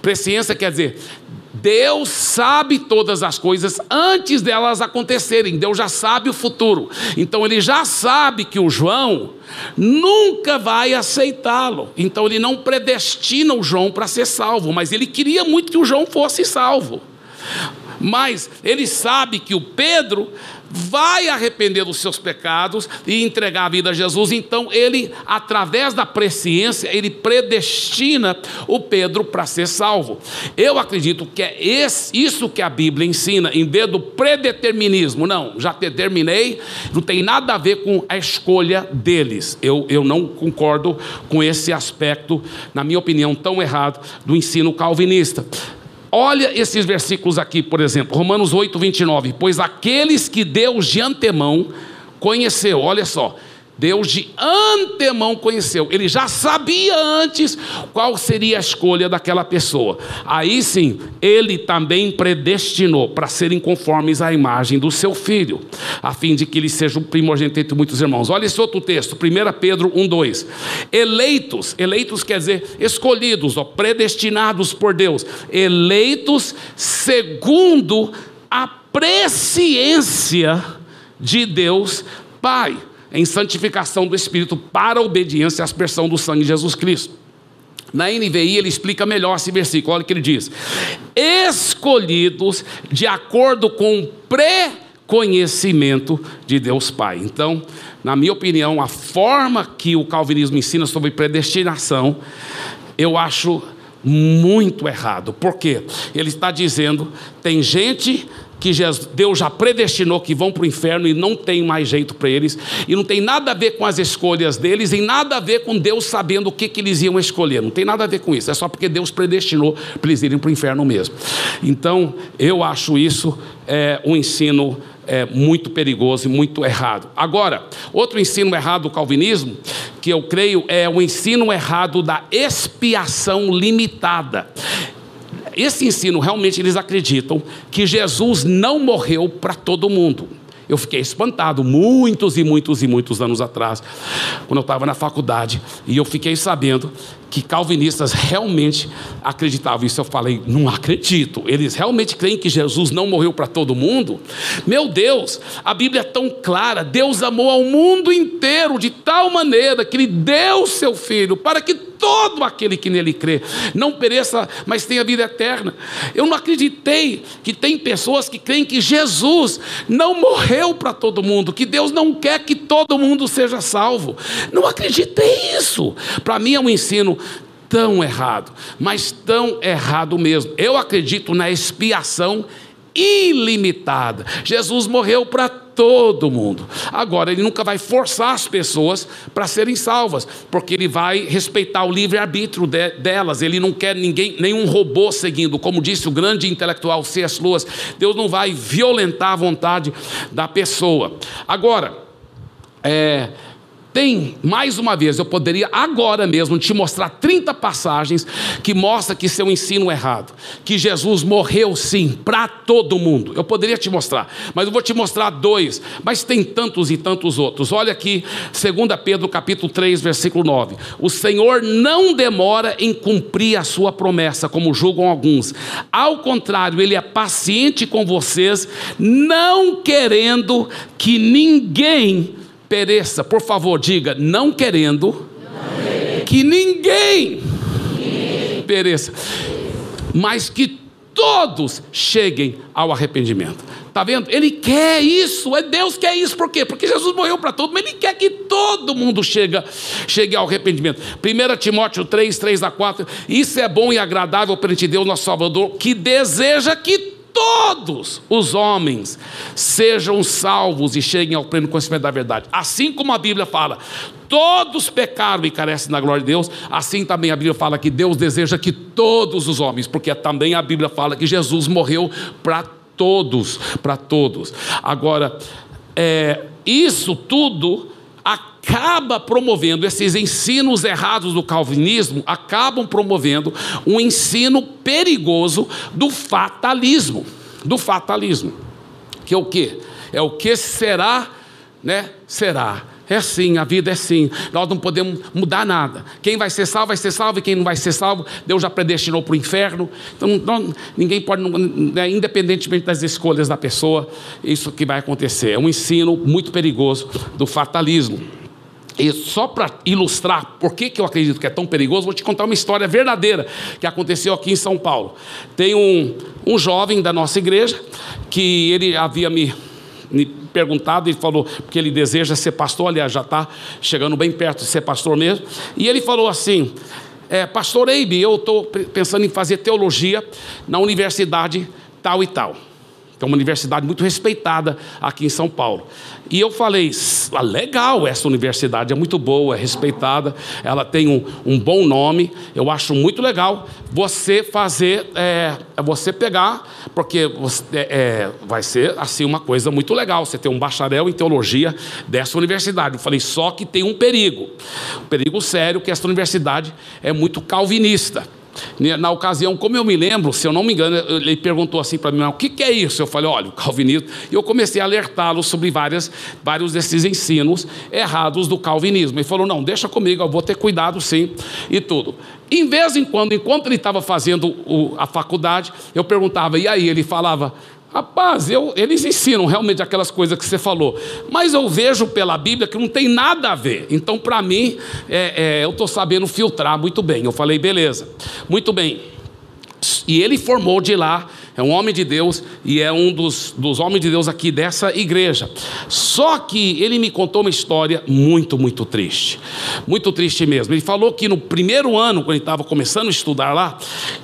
Presciência quer dizer, Deus sabe todas as coisas antes delas acontecerem. Deus já sabe o futuro. Então ele já sabe que o João nunca vai aceitá-lo. Então ele não predestina o João para ser salvo, mas ele queria muito que o João fosse salvo mas ele sabe que o Pedro vai arrepender dos seus pecados e entregar a vida a Jesus, então ele, através da presciência, ele predestina o Pedro para ser salvo. Eu acredito que é esse, isso que a Bíblia ensina, em vez do predeterminismo. Não, já determinei, não tem nada a ver com a escolha deles. Eu, eu não concordo com esse aspecto, na minha opinião, tão errado do ensino calvinista. Olha esses versículos aqui, por exemplo, Romanos 8, 29. Pois aqueles que Deus de antemão conheceu, olha só, Deus de antemão conheceu, ele já sabia antes qual seria a escolha daquela pessoa. Aí sim, ele também predestinou para serem conformes à imagem do seu filho, a fim de que ele seja o primogênito entre muitos irmãos. Olha esse outro texto, 1 Pedro 1:2. Eleitos, eleitos quer dizer escolhidos, ó, predestinados por Deus, eleitos segundo a presciência de Deus Pai em santificação do Espírito para obediência à aspersão do sangue de Jesus Cristo. Na NVI ele explica melhor esse versículo, olha o que ele diz: escolhidos de acordo com o pré-conhecimento de Deus Pai. Então, na minha opinião, a forma que o calvinismo ensina sobre predestinação, eu acho muito errado. Por quê? Ele está dizendo: tem gente que Deus já predestinou que vão para o inferno e não tem mais jeito para eles, e não tem nada a ver com as escolhas deles, e nada a ver com Deus sabendo o que, que eles iam escolher, não tem nada a ver com isso, é só porque Deus predestinou para eles irem para o inferno mesmo. Então, eu acho isso é, um ensino é, muito perigoso e muito errado. Agora, outro ensino errado do calvinismo, que eu creio é o ensino errado da expiação limitada. Esse ensino realmente eles acreditam que Jesus não morreu para todo mundo. Eu fiquei espantado muitos e muitos e muitos anos atrás, quando eu estava na faculdade, e eu fiquei sabendo que calvinistas realmente acreditavam isso. Eu falei, não acredito. Eles realmente creem que Jesus não morreu para todo mundo? Meu Deus, a Bíblia é tão clara. Deus amou ao mundo inteiro de tal maneira que Ele deu seu Filho para que todo aquele que nele crê não pereça, mas tenha vida eterna. Eu não acreditei que tem pessoas que creem que Jesus não morreu para todo mundo, que Deus não quer que todo mundo seja salvo. Não acreditei isso. Para mim é um ensino tão errado, mas tão errado mesmo. Eu acredito na expiação ilimitada. Jesus morreu para todo mundo. Agora, ele nunca vai forçar as pessoas para serem salvas, porque ele vai respeitar o livre-arbítrio de, delas. Ele não quer ninguém, nenhum robô seguindo. Como disse o grande intelectual C.S. Lewis, Deus não vai violentar a vontade da pessoa. Agora, é, tem, mais uma vez, eu poderia agora mesmo te mostrar 30 passagens que mostram que seu ensino é errado, que Jesus morreu sim para todo mundo. Eu poderia te mostrar, mas eu vou te mostrar dois, mas tem tantos e tantos outros. Olha aqui, 2 Pedro capítulo 3, versículo 9. O Senhor não demora em cumprir a sua promessa, como julgam alguns. Ao contrário, ele é paciente com vocês, não querendo que ninguém pereça. Por favor, diga, não querendo, não que ninguém, ninguém pereça, mas que todos cheguem ao arrependimento. Está vendo? Ele quer isso, é Deus que quer isso, por quê? Porque Jesus morreu para todos, mas Ele quer que todo mundo chegue, chegue ao arrependimento. 1 Timóteo 3, 3 a 4, isso é bom e agradável perante Deus, nosso Salvador, que deseja que todos os homens sejam salvos e cheguem ao pleno conhecimento da verdade. Assim como a Bíblia fala, todos pecaram e carecem da glória de Deus, assim também a Bíblia fala que Deus deseja que todos os homens, porque também a Bíblia fala que Jesus morreu para todos, para todos. Agora, é, isso tudo acaba promovendo esses ensinos errados do calvinismo, acabam promovendo um ensino perigoso do fatalismo, do fatalismo. Que é o que? É o que será, né? Será. É assim, a vida é assim. Nós não podemos mudar nada. Quem vai ser salvo, vai ser salvo, e quem não vai ser salvo, Deus já predestinou para o inferno. Então, não, ninguém pode, né, independentemente das escolhas da pessoa, isso que vai acontecer. É um ensino muito perigoso do fatalismo. E só para ilustrar por que, que eu acredito que é tão perigoso, vou te contar uma história verdadeira que aconteceu aqui em São Paulo. Tem um, um jovem da nossa igreja que ele havia me, perguntado, ele falou, porque ele deseja ser pastor, aliás, já está chegando bem perto de ser pastor mesmo. E ele falou assim: é, Pastor Eibe, eu estou pensando em fazer teologia na universidade tal e tal que é uma universidade muito respeitada aqui em São Paulo. E eu falei: ah, legal, essa universidade é muito boa, é respeitada, ela tem um, um bom nome, eu acho muito legal você fazer, é, você pegar, porque você, é, vai ser assim uma coisa muito legal, você ter um bacharel em teologia dessa universidade. Eu falei: só que tem um perigo, um perigo sério, que essa universidade é muito calvinista. Na ocasião, como eu me lembro, se eu não me engano, ele perguntou assim para mim: o que, é isso? Eu falei: olha, o calvinismo. E eu comecei a alertá-lo sobre várias, vários desses ensinos errados do calvinismo. Ele falou: não, deixa comigo, eu vou ter cuidado sim, e tudo. Em vez em quando, enquanto ele estava fazendo a faculdade, eu perguntava, e aí? Ele falava: Rapaz, eu, eles ensinam realmente aquelas coisas que você falou, mas eu vejo pela Bíblia que não tem nada a ver. Então, para mim, é, é, eu estou sabendo filtrar muito bem. Eu falei, beleza, muito bem. E ele formou de lá, é um homem de Deus e é um dos, dos homens de Deus aqui dessa igreja. Só que ele me contou uma história muito, muito triste. Muito triste mesmo. Ele falou que no primeiro ano, quando ele estava começando a estudar lá,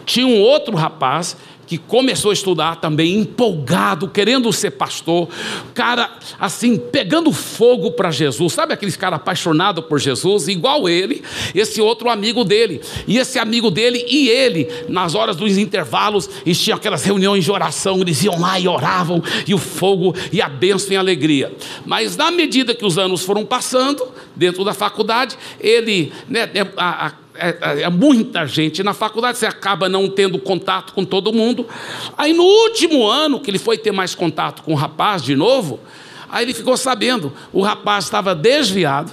tinha um outro rapaz que começou a estudar também, empolgado, querendo ser pastor, cara, assim, pegando fogo para Jesus, sabe aqueles cara apaixonado por Jesus, igual ele, esse outro amigo dele, e esse amigo dele e ele, nas horas dos intervalos, eles tinham aquelas reuniões de oração, eles iam lá e oravam, e o fogo e a bênção e a alegria. Mas na medida que os anos foram passando, dentro da faculdade, ele, né, a, a é, é, é, muita gente na faculdade, você acaba não tendo contato com todo mundo. Aí no último ano, que ele foi ter mais contato com o rapaz de novo, aí ele ficou sabendo, o rapaz estava desviado,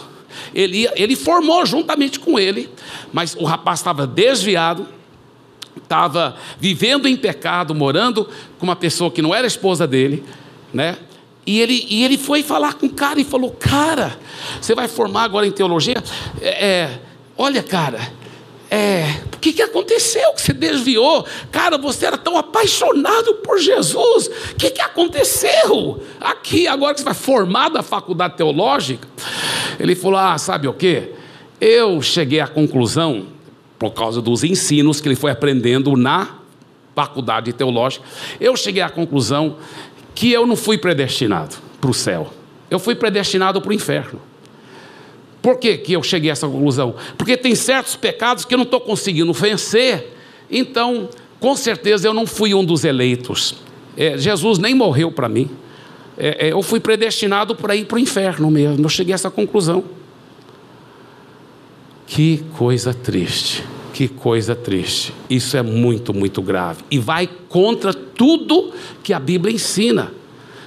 ele, ele formou juntamente com ele, mas o rapaz estava desviado, estava vivendo em pecado, morando com uma pessoa que não era esposa dele, né? E ele, e ele foi falar com o cara e falou: Cara, você vai formar agora em teologia? É, é Olha, cara, é, o que, que aconteceu que você desviou? Cara, você era tão apaixonado por Jesus. O que, que aconteceu? Aqui, agora que você vai formar da faculdade teológica. Ele falou: Ah, sabe o que? Eu cheguei à conclusão, por causa dos ensinos que ele foi aprendendo na faculdade teológica, eu cheguei à conclusão que eu não fui predestinado para o céu, eu fui predestinado para o inferno. Por que, que eu cheguei a essa conclusão? Porque tem certos pecados que eu não estou conseguindo vencer, então, com certeza, eu não fui um dos eleitos. É, Jesus nem morreu para mim. É, é, eu fui predestinado para ir para o inferno mesmo. Eu cheguei a essa conclusão. Que coisa triste. Que coisa triste. Isso é muito, muito grave. E vai contra tudo que a Bíblia ensina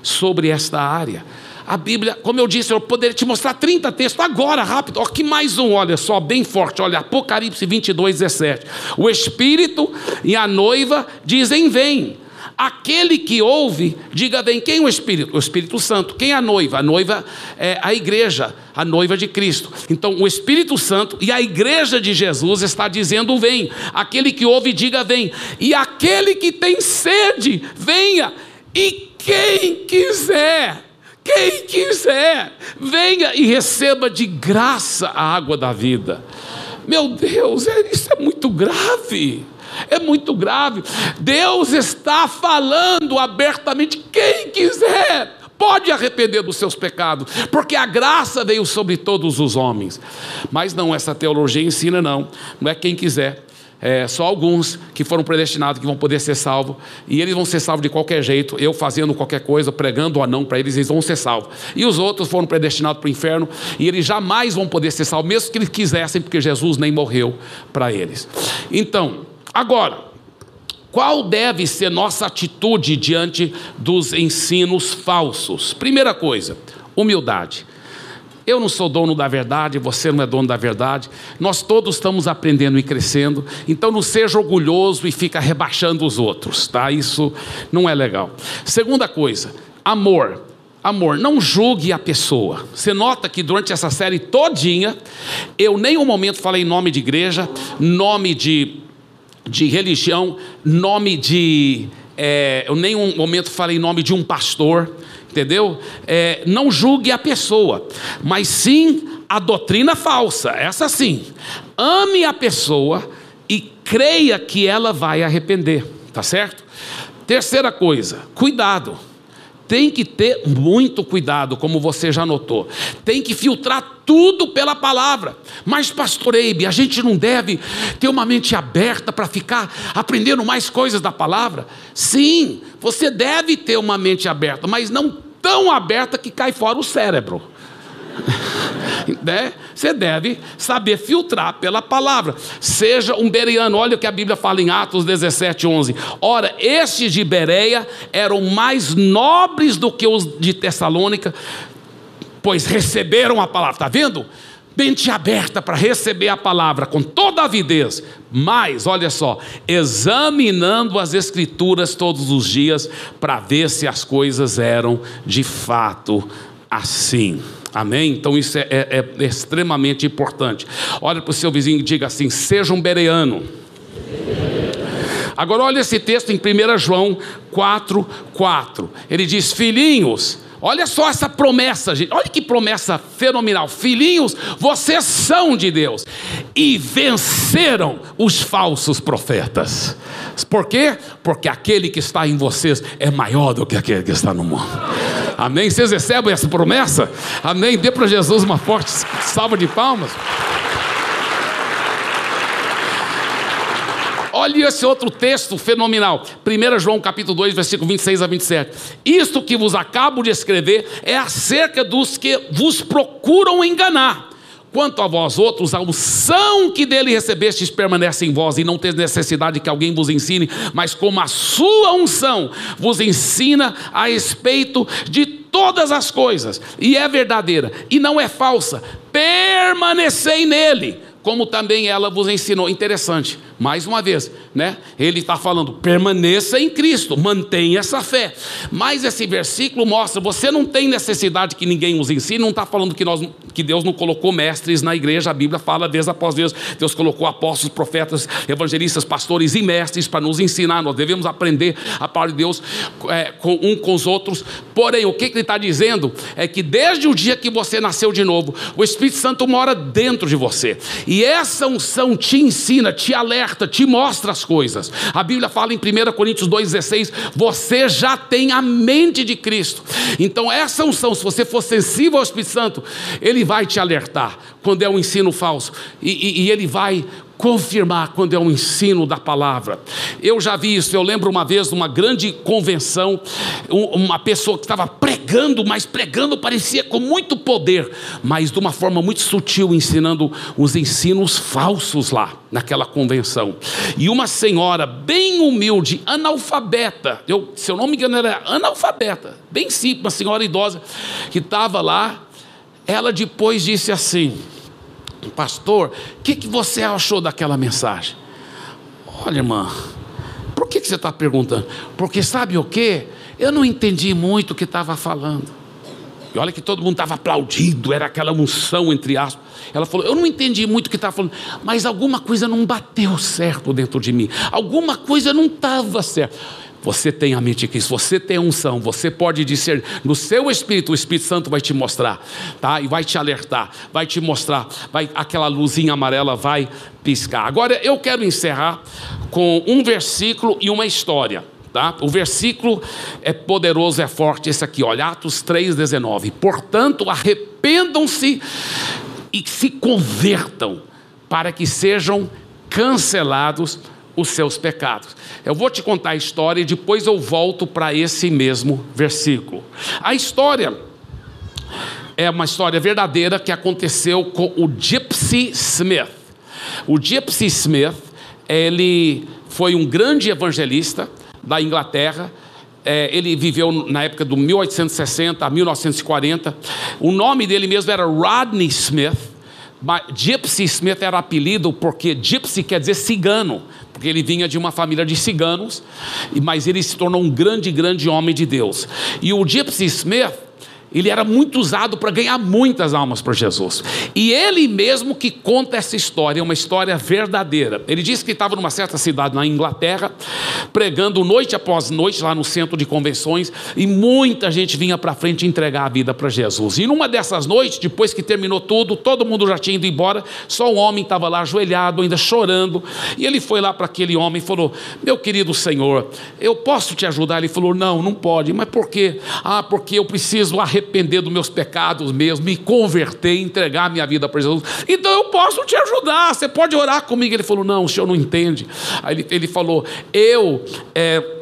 sobre esta área. A Bíblia, como eu disse, eu poderia te mostrar 30 textos agora, rápido. Aqui mais um, olha só, bem forte. Olha, Apocalipse 22, 17. O Espírito e a noiva dizem: Vem. Aquele que ouve, diga vem. Quem é o Espírito? O Espírito Santo. Quem é a noiva? A noiva é a igreja, a noiva de Cristo. Então, o Espírito Santo e a igreja de Jesus está dizendo: vem. Aquele que ouve, diga vem. E aquele que tem sede, venha. E quem quiser quem quiser, venha e receba de graça a água da vida. Meu Deus, é, isso é muito grave. É muito grave. Deus está falando abertamente. Quem quiser, pode arrepender dos seus pecados, porque a graça veio sobre todos os homens. Mas não, essa teologia ensina, não. Não é quem quiser é, só alguns que foram predestinados que vão poder ser salvos, e eles vão ser salvos de qualquer jeito, eu fazendo qualquer coisa, pregando ou não para eles, eles vão ser salvos. E os outros foram predestinados para o inferno, e eles jamais vão poder ser salvos, mesmo que eles quisessem, porque Jesus nem morreu para eles. Então, agora, qual deve ser nossa atitude diante dos ensinos falsos? Primeira coisa, humildade. Eu não sou dono da verdade, você não é dono da verdade. Nós todos estamos aprendendo e crescendo. Então não seja orgulhoso e fica rebaixando os outros, tá? Isso não é legal. Segunda coisa, amor. Amor, não julgue a pessoa. Você nota que durante essa série todinha, eu nem um momento falei nome de igreja, nome de, de religião, nome de. É, eu nem um momento falei nome de um pastor entendeu? É, não julgue a pessoa, mas sim a doutrina falsa, essa sim. Ame a pessoa e creia que ela vai arrepender, tá certo? Terceira coisa, cuidado. Tem que ter muito cuidado, como você já notou. Tem que filtrar tudo pela palavra. Mas, pastor Eibe, a gente não deve ter uma mente aberta para ficar aprendendo mais coisas da palavra? Sim, você deve ter uma mente aberta, mas não tão aberta que cai fora o cérebro. né? Você deve saber filtrar pela palavra. Seja um bereano, olha o que a Bíblia fala em Atos 17, 11. Ora, estes de Bereia eram mais nobres do que os de Tessalônica, pois receberam a palavra. Está vendo? mente aberta para receber a palavra com toda avidez, mas, olha só, examinando as Escrituras todos os dias para ver se as coisas eram de fato assim. Amém? Então isso é, é, é extremamente importante. Olha para o seu vizinho e diga assim: seja um bereano. Agora olha esse texto em 1 João 4, 4. Ele diz: Filhinhos, Olha só essa promessa, gente. Olha que promessa fenomenal. Filhinhos, vocês são de Deus e venceram os falsos profetas. Por quê? Porque aquele que está em vocês é maior do que aquele que está no mundo. Amém? Vocês recebem essa promessa? Amém? Dê para Jesus uma forte salva de palmas. Olha esse outro texto fenomenal. 1 João capítulo 2, versículo 26 a 27. Isto que vos acabo de escrever é acerca dos que vos procuram enganar. Quanto a vós outros, a unção que dele recebestes permanece em vós, e não tem necessidade que alguém vos ensine, mas como a sua unção vos ensina a respeito de todas as coisas, e é verdadeira, e não é falsa, permanecei nele, como também ela vos ensinou. Interessante mais uma vez, né? Ele está falando, permaneça em Cristo, mantenha essa fé. Mas esse versículo mostra, você não tem necessidade que ninguém nos ensine, não está falando que, nós, que Deus não colocou mestres na igreja, a Bíblia fala vez após vez, Deus colocou apóstolos, profetas, evangelistas, pastores e mestres para nos ensinar, nós devemos aprender a palavra de Deus é, com, um com os outros. Porém, o que, que ele está dizendo é que desde o dia que você nasceu de novo, o Espírito Santo mora dentro de você, e essa unção te ensina, te alerta, te mostra as coisas. A Bíblia fala em 1 Coríntios 2,16: você já tem a mente de Cristo. Então, essa unção, se você for sensível ao Espírito Santo, ele vai te alertar quando é um ensino falso, e, e, e ele vai confirmar quando é um ensino da palavra. Eu já vi isso, eu lembro uma vez numa grande convenção, uma pessoa que estava pregando, mas pregando parecia com muito poder, mas de uma forma muito sutil, ensinando os ensinos falsos lá, naquela convenção. E uma senhora bem humilde, analfabeta, eu, se eu não me engano, era analfabeta, bem simples, uma senhora idosa, que estava lá, ela depois disse assim: Pastor, o que, que você achou daquela mensagem? Olha, irmã, por que, que você está perguntando? Porque sabe o que? Eu não entendi muito o que estava falando. E olha que todo mundo estava aplaudindo, era aquela unção entre aspas. Ela falou: Eu não entendi muito o que estava falando, mas alguma coisa não bateu certo dentro de mim, alguma coisa não estava certo. Você tem a mente de Cristo, você tem unção, você pode dizer no seu espírito, o Espírito Santo vai te mostrar, tá? E vai te alertar, vai te mostrar, vai aquela luzinha amarela vai piscar. Agora eu quero encerrar com um versículo e uma história. Tá? O versículo é poderoso, é forte, esse aqui, olha, Atos 3,19. Portanto, arrependam-se e se convertam, para que sejam cancelados os seus pecados. Eu vou te contar a história e depois eu volto para esse mesmo versículo. A história é uma história verdadeira que aconteceu com o Gypsy Smith. O Gypsy Smith, ele foi um grande evangelista da Inglaterra. É, ele viveu na época do 1860 a 1940. O nome dele mesmo era Rodney Smith. Gypsy Smith era apelido porque Gypsy quer dizer cigano porque ele vinha de uma família de ciganos, mas ele se tornou um grande, grande homem de Deus. E o Gypsy Smith, ele era muito usado para ganhar muitas almas para Jesus. E ele mesmo que conta essa história, é uma história verdadeira. Ele disse que estava numa certa cidade na Inglaterra, pregando noite após noite lá no centro de convenções, e muita gente vinha para frente entregar a vida para Jesus. E numa dessas noites, depois que terminou tudo, todo mundo já tinha ido embora, só um homem estava lá ajoelhado, ainda chorando. E ele foi lá para aquele homem e falou: Meu querido Senhor, eu posso te ajudar? Ele falou: Não, não pode. Mas por quê? Ah, porque eu preciso arrepender arrepender dos meus pecados mesmo, me converter, entregar minha vida para Jesus. Então eu posso te ajudar, você pode orar comigo. Ele falou: Não, o senhor não entende. Aí ele, ele falou: Eu. É,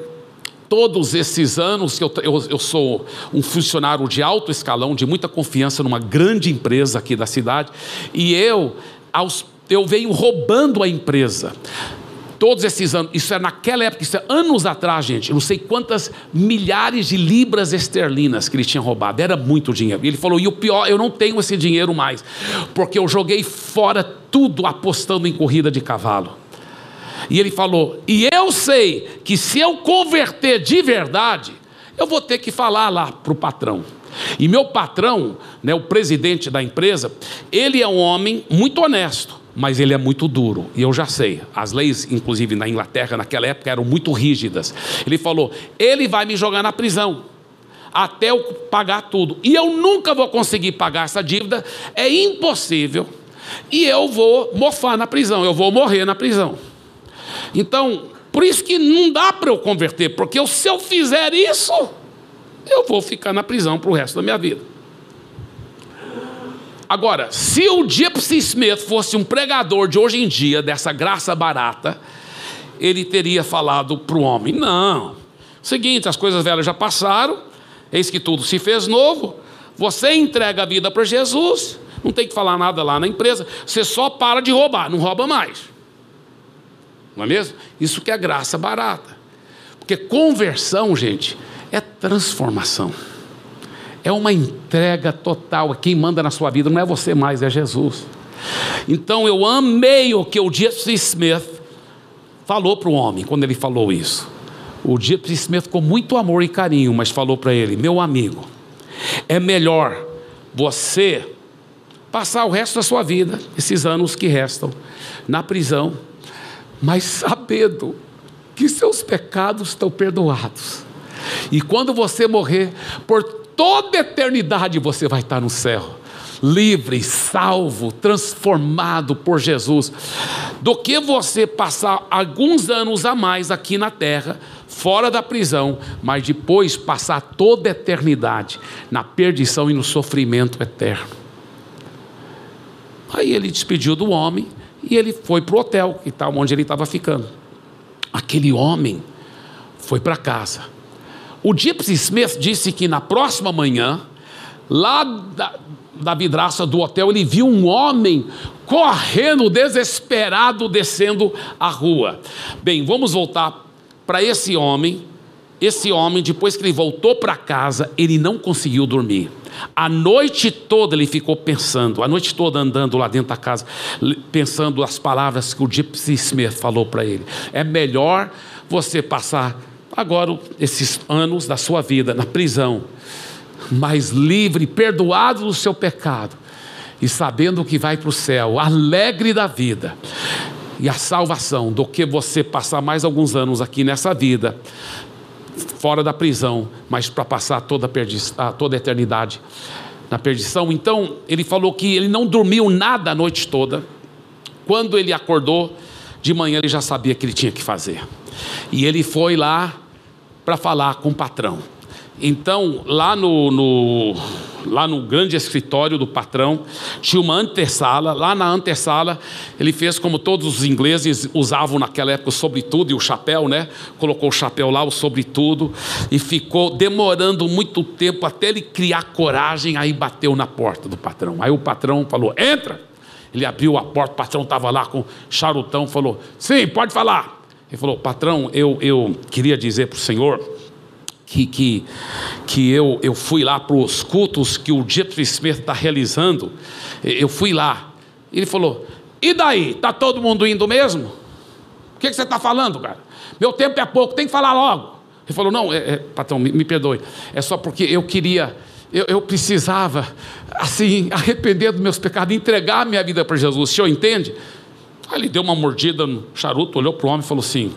todos esses anos que eu, eu, eu, sou um funcionário de alto escalão, de muita confiança numa grande empresa aqui da cidade, e eu, aos, eu venho roubando a empresa todos esses anos, isso é naquela época, isso é anos atrás, gente, não sei quantas milhares de libras esterlinas que ele tinha roubado, era muito dinheiro. E ele falou: e o pior, eu não tenho esse dinheiro mais, porque eu joguei fora tudo apostando em corrida de cavalo. E ele falou: e eu sei que se eu converter de verdade, eu vou ter que falar lá para o patrão. E meu patrão, né, o presidente da empresa, ele é um homem muito honesto mas ele é muito duro, e eu já sei. As leis, inclusive na Inglaterra, naquela época, eram muito rígidas. Ele falou: ele vai me jogar na prisão. até eu pagar tudo. E eu nunca vou conseguir pagar essa dívida, é impossível. E eu vou mofar na prisão, eu vou morrer na prisão. Então, por isso que não dá para eu converter, porque se eu fizer isso, eu vou ficar na prisão para o resto da minha vida. Agora, se o Gypsy Smith fosse um pregador de hoje em dia, dessa graça barata, ele teria falado para o homem: não, seguinte, as coisas velhas já passaram, eis que tudo se fez novo, você entrega a vida para Jesus, não tem que falar nada lá na empresa, você só para de roubar, não rouba mais. Não é mesmo? Isso que é graça barata. Porque conversão, gente, é transformação. É uma entrega total. Quem manda na sua vida não é você mais, é Jesus. Então eu amei o que o Jesse Smith falou para o homem quando ele falou isso. O Jesse Smith com muito amor e carinho, mas falou para ele: meu amigo, é melhor você passar o resto da sua vida, esses anos que restam, na prisão, mas sabendo que seus pecados estão perdoados. E quando você morrer, por toda eternidade você vai estar no céu, livre, salvo, transformado por Jesus, do que você passar alguns anos a mais aqui na terra, fora da prisão, mas depois passar toda a eternidade na perdição e no sofrimento eterno. Aí ele despediu do homem e ele foi para o hotel, que tá onde ele estava ficando. Aquele homem foi para casa. O Gypsy Smith disse que na próxima manhã, lá da, da vidraça do hotel, ele viu um homem correndo, desesperado, descendo a rua. Bem, vamos voltar para esse homem. Esse homem, depois que ele voltou para casa, ele não conseguiu dormir. A noite toda ele ficou pensando, a noite toda andando lá dentro da casa, pensando as palavras que o Gypsy Smith falou para ele. É melhor você passar agora esses anos da sua vida na prisão, mas livre, perdoado do seu pecado e sabendo que vai para o céu, alegre da vida e a salvação, do que você passar mais alguns anos aqui nessa vida fora da prisão, mas para passar toda a, toda a eternidade na perdição. Então, ele falou que ele não dormiu nada a noite toda. Quando ele acordou, de manhã ele já sabia que ele tinha que fazer. E ele foi lá para falar com o patrão. Então, lá no, no lá no grande escritório do patrão, tinha uma antessala. Lá na antessala, ele fez como todos os ingleses usavam naquela época o sobretudo e o chapéu, né? Colocou o chapéu lá, o sobretudo, e ficou demorando muito tempo até ele criar coragem. Aí bateu na porta do patrão. Aí o patrão falou: Entra. Ele abriu a porta, o patrão estava lá com charutão, falou: Sim, pode falar. Ele falou: Patrão, eu, eu queria dizer para o senhor que, que, que eu, eu fui lá para os cultos que o Jeffrey Smith está realizando, eu fui lá. Ele falou: E daí? Está todo mundo indo mesmo? O que, que você está falando, cara? Meu tempo é pouco, tem que falar logo. Ele falou: Não, é, é, patrão, me, me, perdoe, é só porque eu queria, eu, eu precisava, assim, arrepender dos meus pecados, entregar minha vida para Jesus. O senhor entende? Aí ele deu uma mordida no charuto, olhou para o homem e falou assim: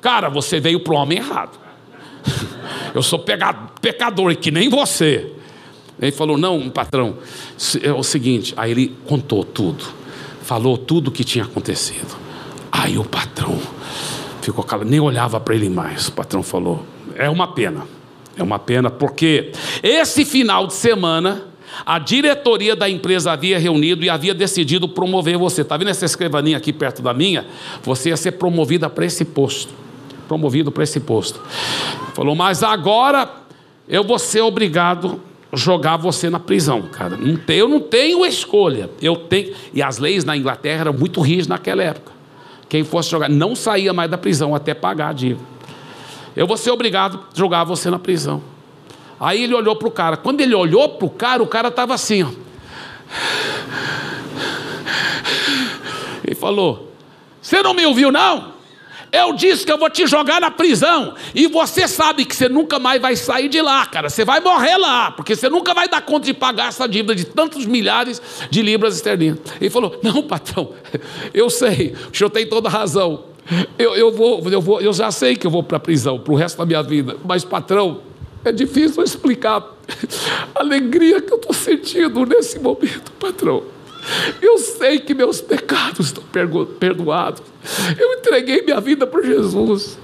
Cara, você veio para o homem errado. Eu sou pecador, que nem você. Ele falou: Não, patrão, é o seguinte. Aí ele contou tudo, falou tudo o que tinha acontecido. Aí o patrão ficou calado, nem olhava para ele mais. O patrão falou: É uma pena, é uma pena, porque esse final de semana. A diretoria da empresa havia reunido e havia decidido promover você. Está vendo essa escrivaninha aqui perto da minha? Você ia ser promovida para esse posto promovido para esse posto. Falou, mas agora eu vou ser obrigado a jogar você na prisão, cara. Eu não tenho escolha. Eu tenho. E as leis na Inglaterra eram muito rígidas naquela época. Quem fosse jogar não saía mais da prisão até pagar a dívida. Eu vou ser obrigado a jogar você na prisão. Aí ele olhou para o cara. Quando ele olhou para o cara, o cara estava assim, ó. Ele falou: Você não me ouviu, não? Eu disse que eu vou te jogar na prisão. E você sabe que você nunca mais vai sair de lá, cara. Você vai morrer lá, porque você nunca vai dar conta de pagar essa dívida de tantos milhares de libras esterlinas. Ele falou: Não, patrão, eu sei, o senhor tem toda razão. Eu, eu, vou, eu, vou, eu já sei que eu vou para a prisão para o resto da minha vida. Mas, patrão, É difícil explicar a alegria que eu estou sentindo nesse momento, patrão. Eu sei que meus pecados estão perdoados. Eu entreguei minha vida para Jesus.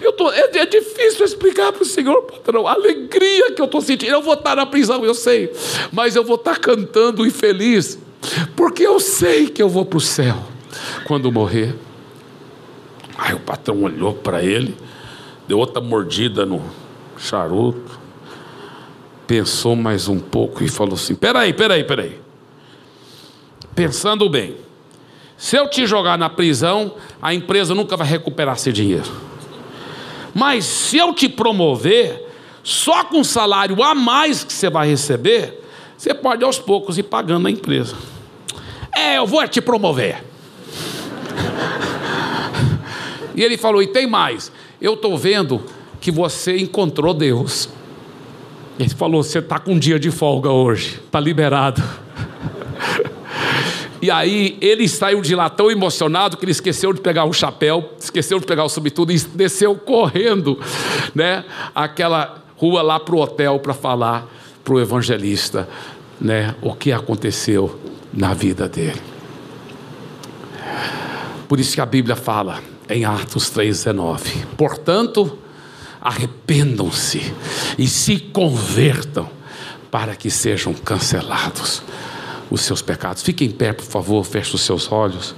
Eu tô, é, é difícil explicar para o Senhor, patrão, a alegria que eu estou sentindo. Eu vou estar na prisão, eu sei, mas eu vou estar cantando e feliz, porque eu sei que eu vou para o céu quando morrer. Aí o patrão olhou para ele, deu outra mordida no charuto, pensou mais um pouco e falou assim: peraí, peraí, peraí. Pensando bem, se eu te jogar na prisão, a empresa nunca vai recuperar esse dinheiro. Mas se eu te promover, só com o salário a mais que você vai receber, você pode aos poucos ir pagando a empresa. É, eu vou te promover. e ele falou: e tem mais, eu estou vendo que você encontrou Deus. Ele falou: você está com um dia de folga hoje, está liberado. E aí ele saiu de lá tão emocionado que ele esqueceu de pegar o chapéu, esqueceu de pegar o sobretudo e desceu correndo, né? Aquela rua lá para o hotel para falar para o evangelista, né? O que aconteceu na vida dele. Por isso que a Bíblia fala em Atos 3,19: Portanto, arrependam-se e se convertam para que sejam cancelados os seus pecados. Fique em pé, por favor, feche os seus olhos.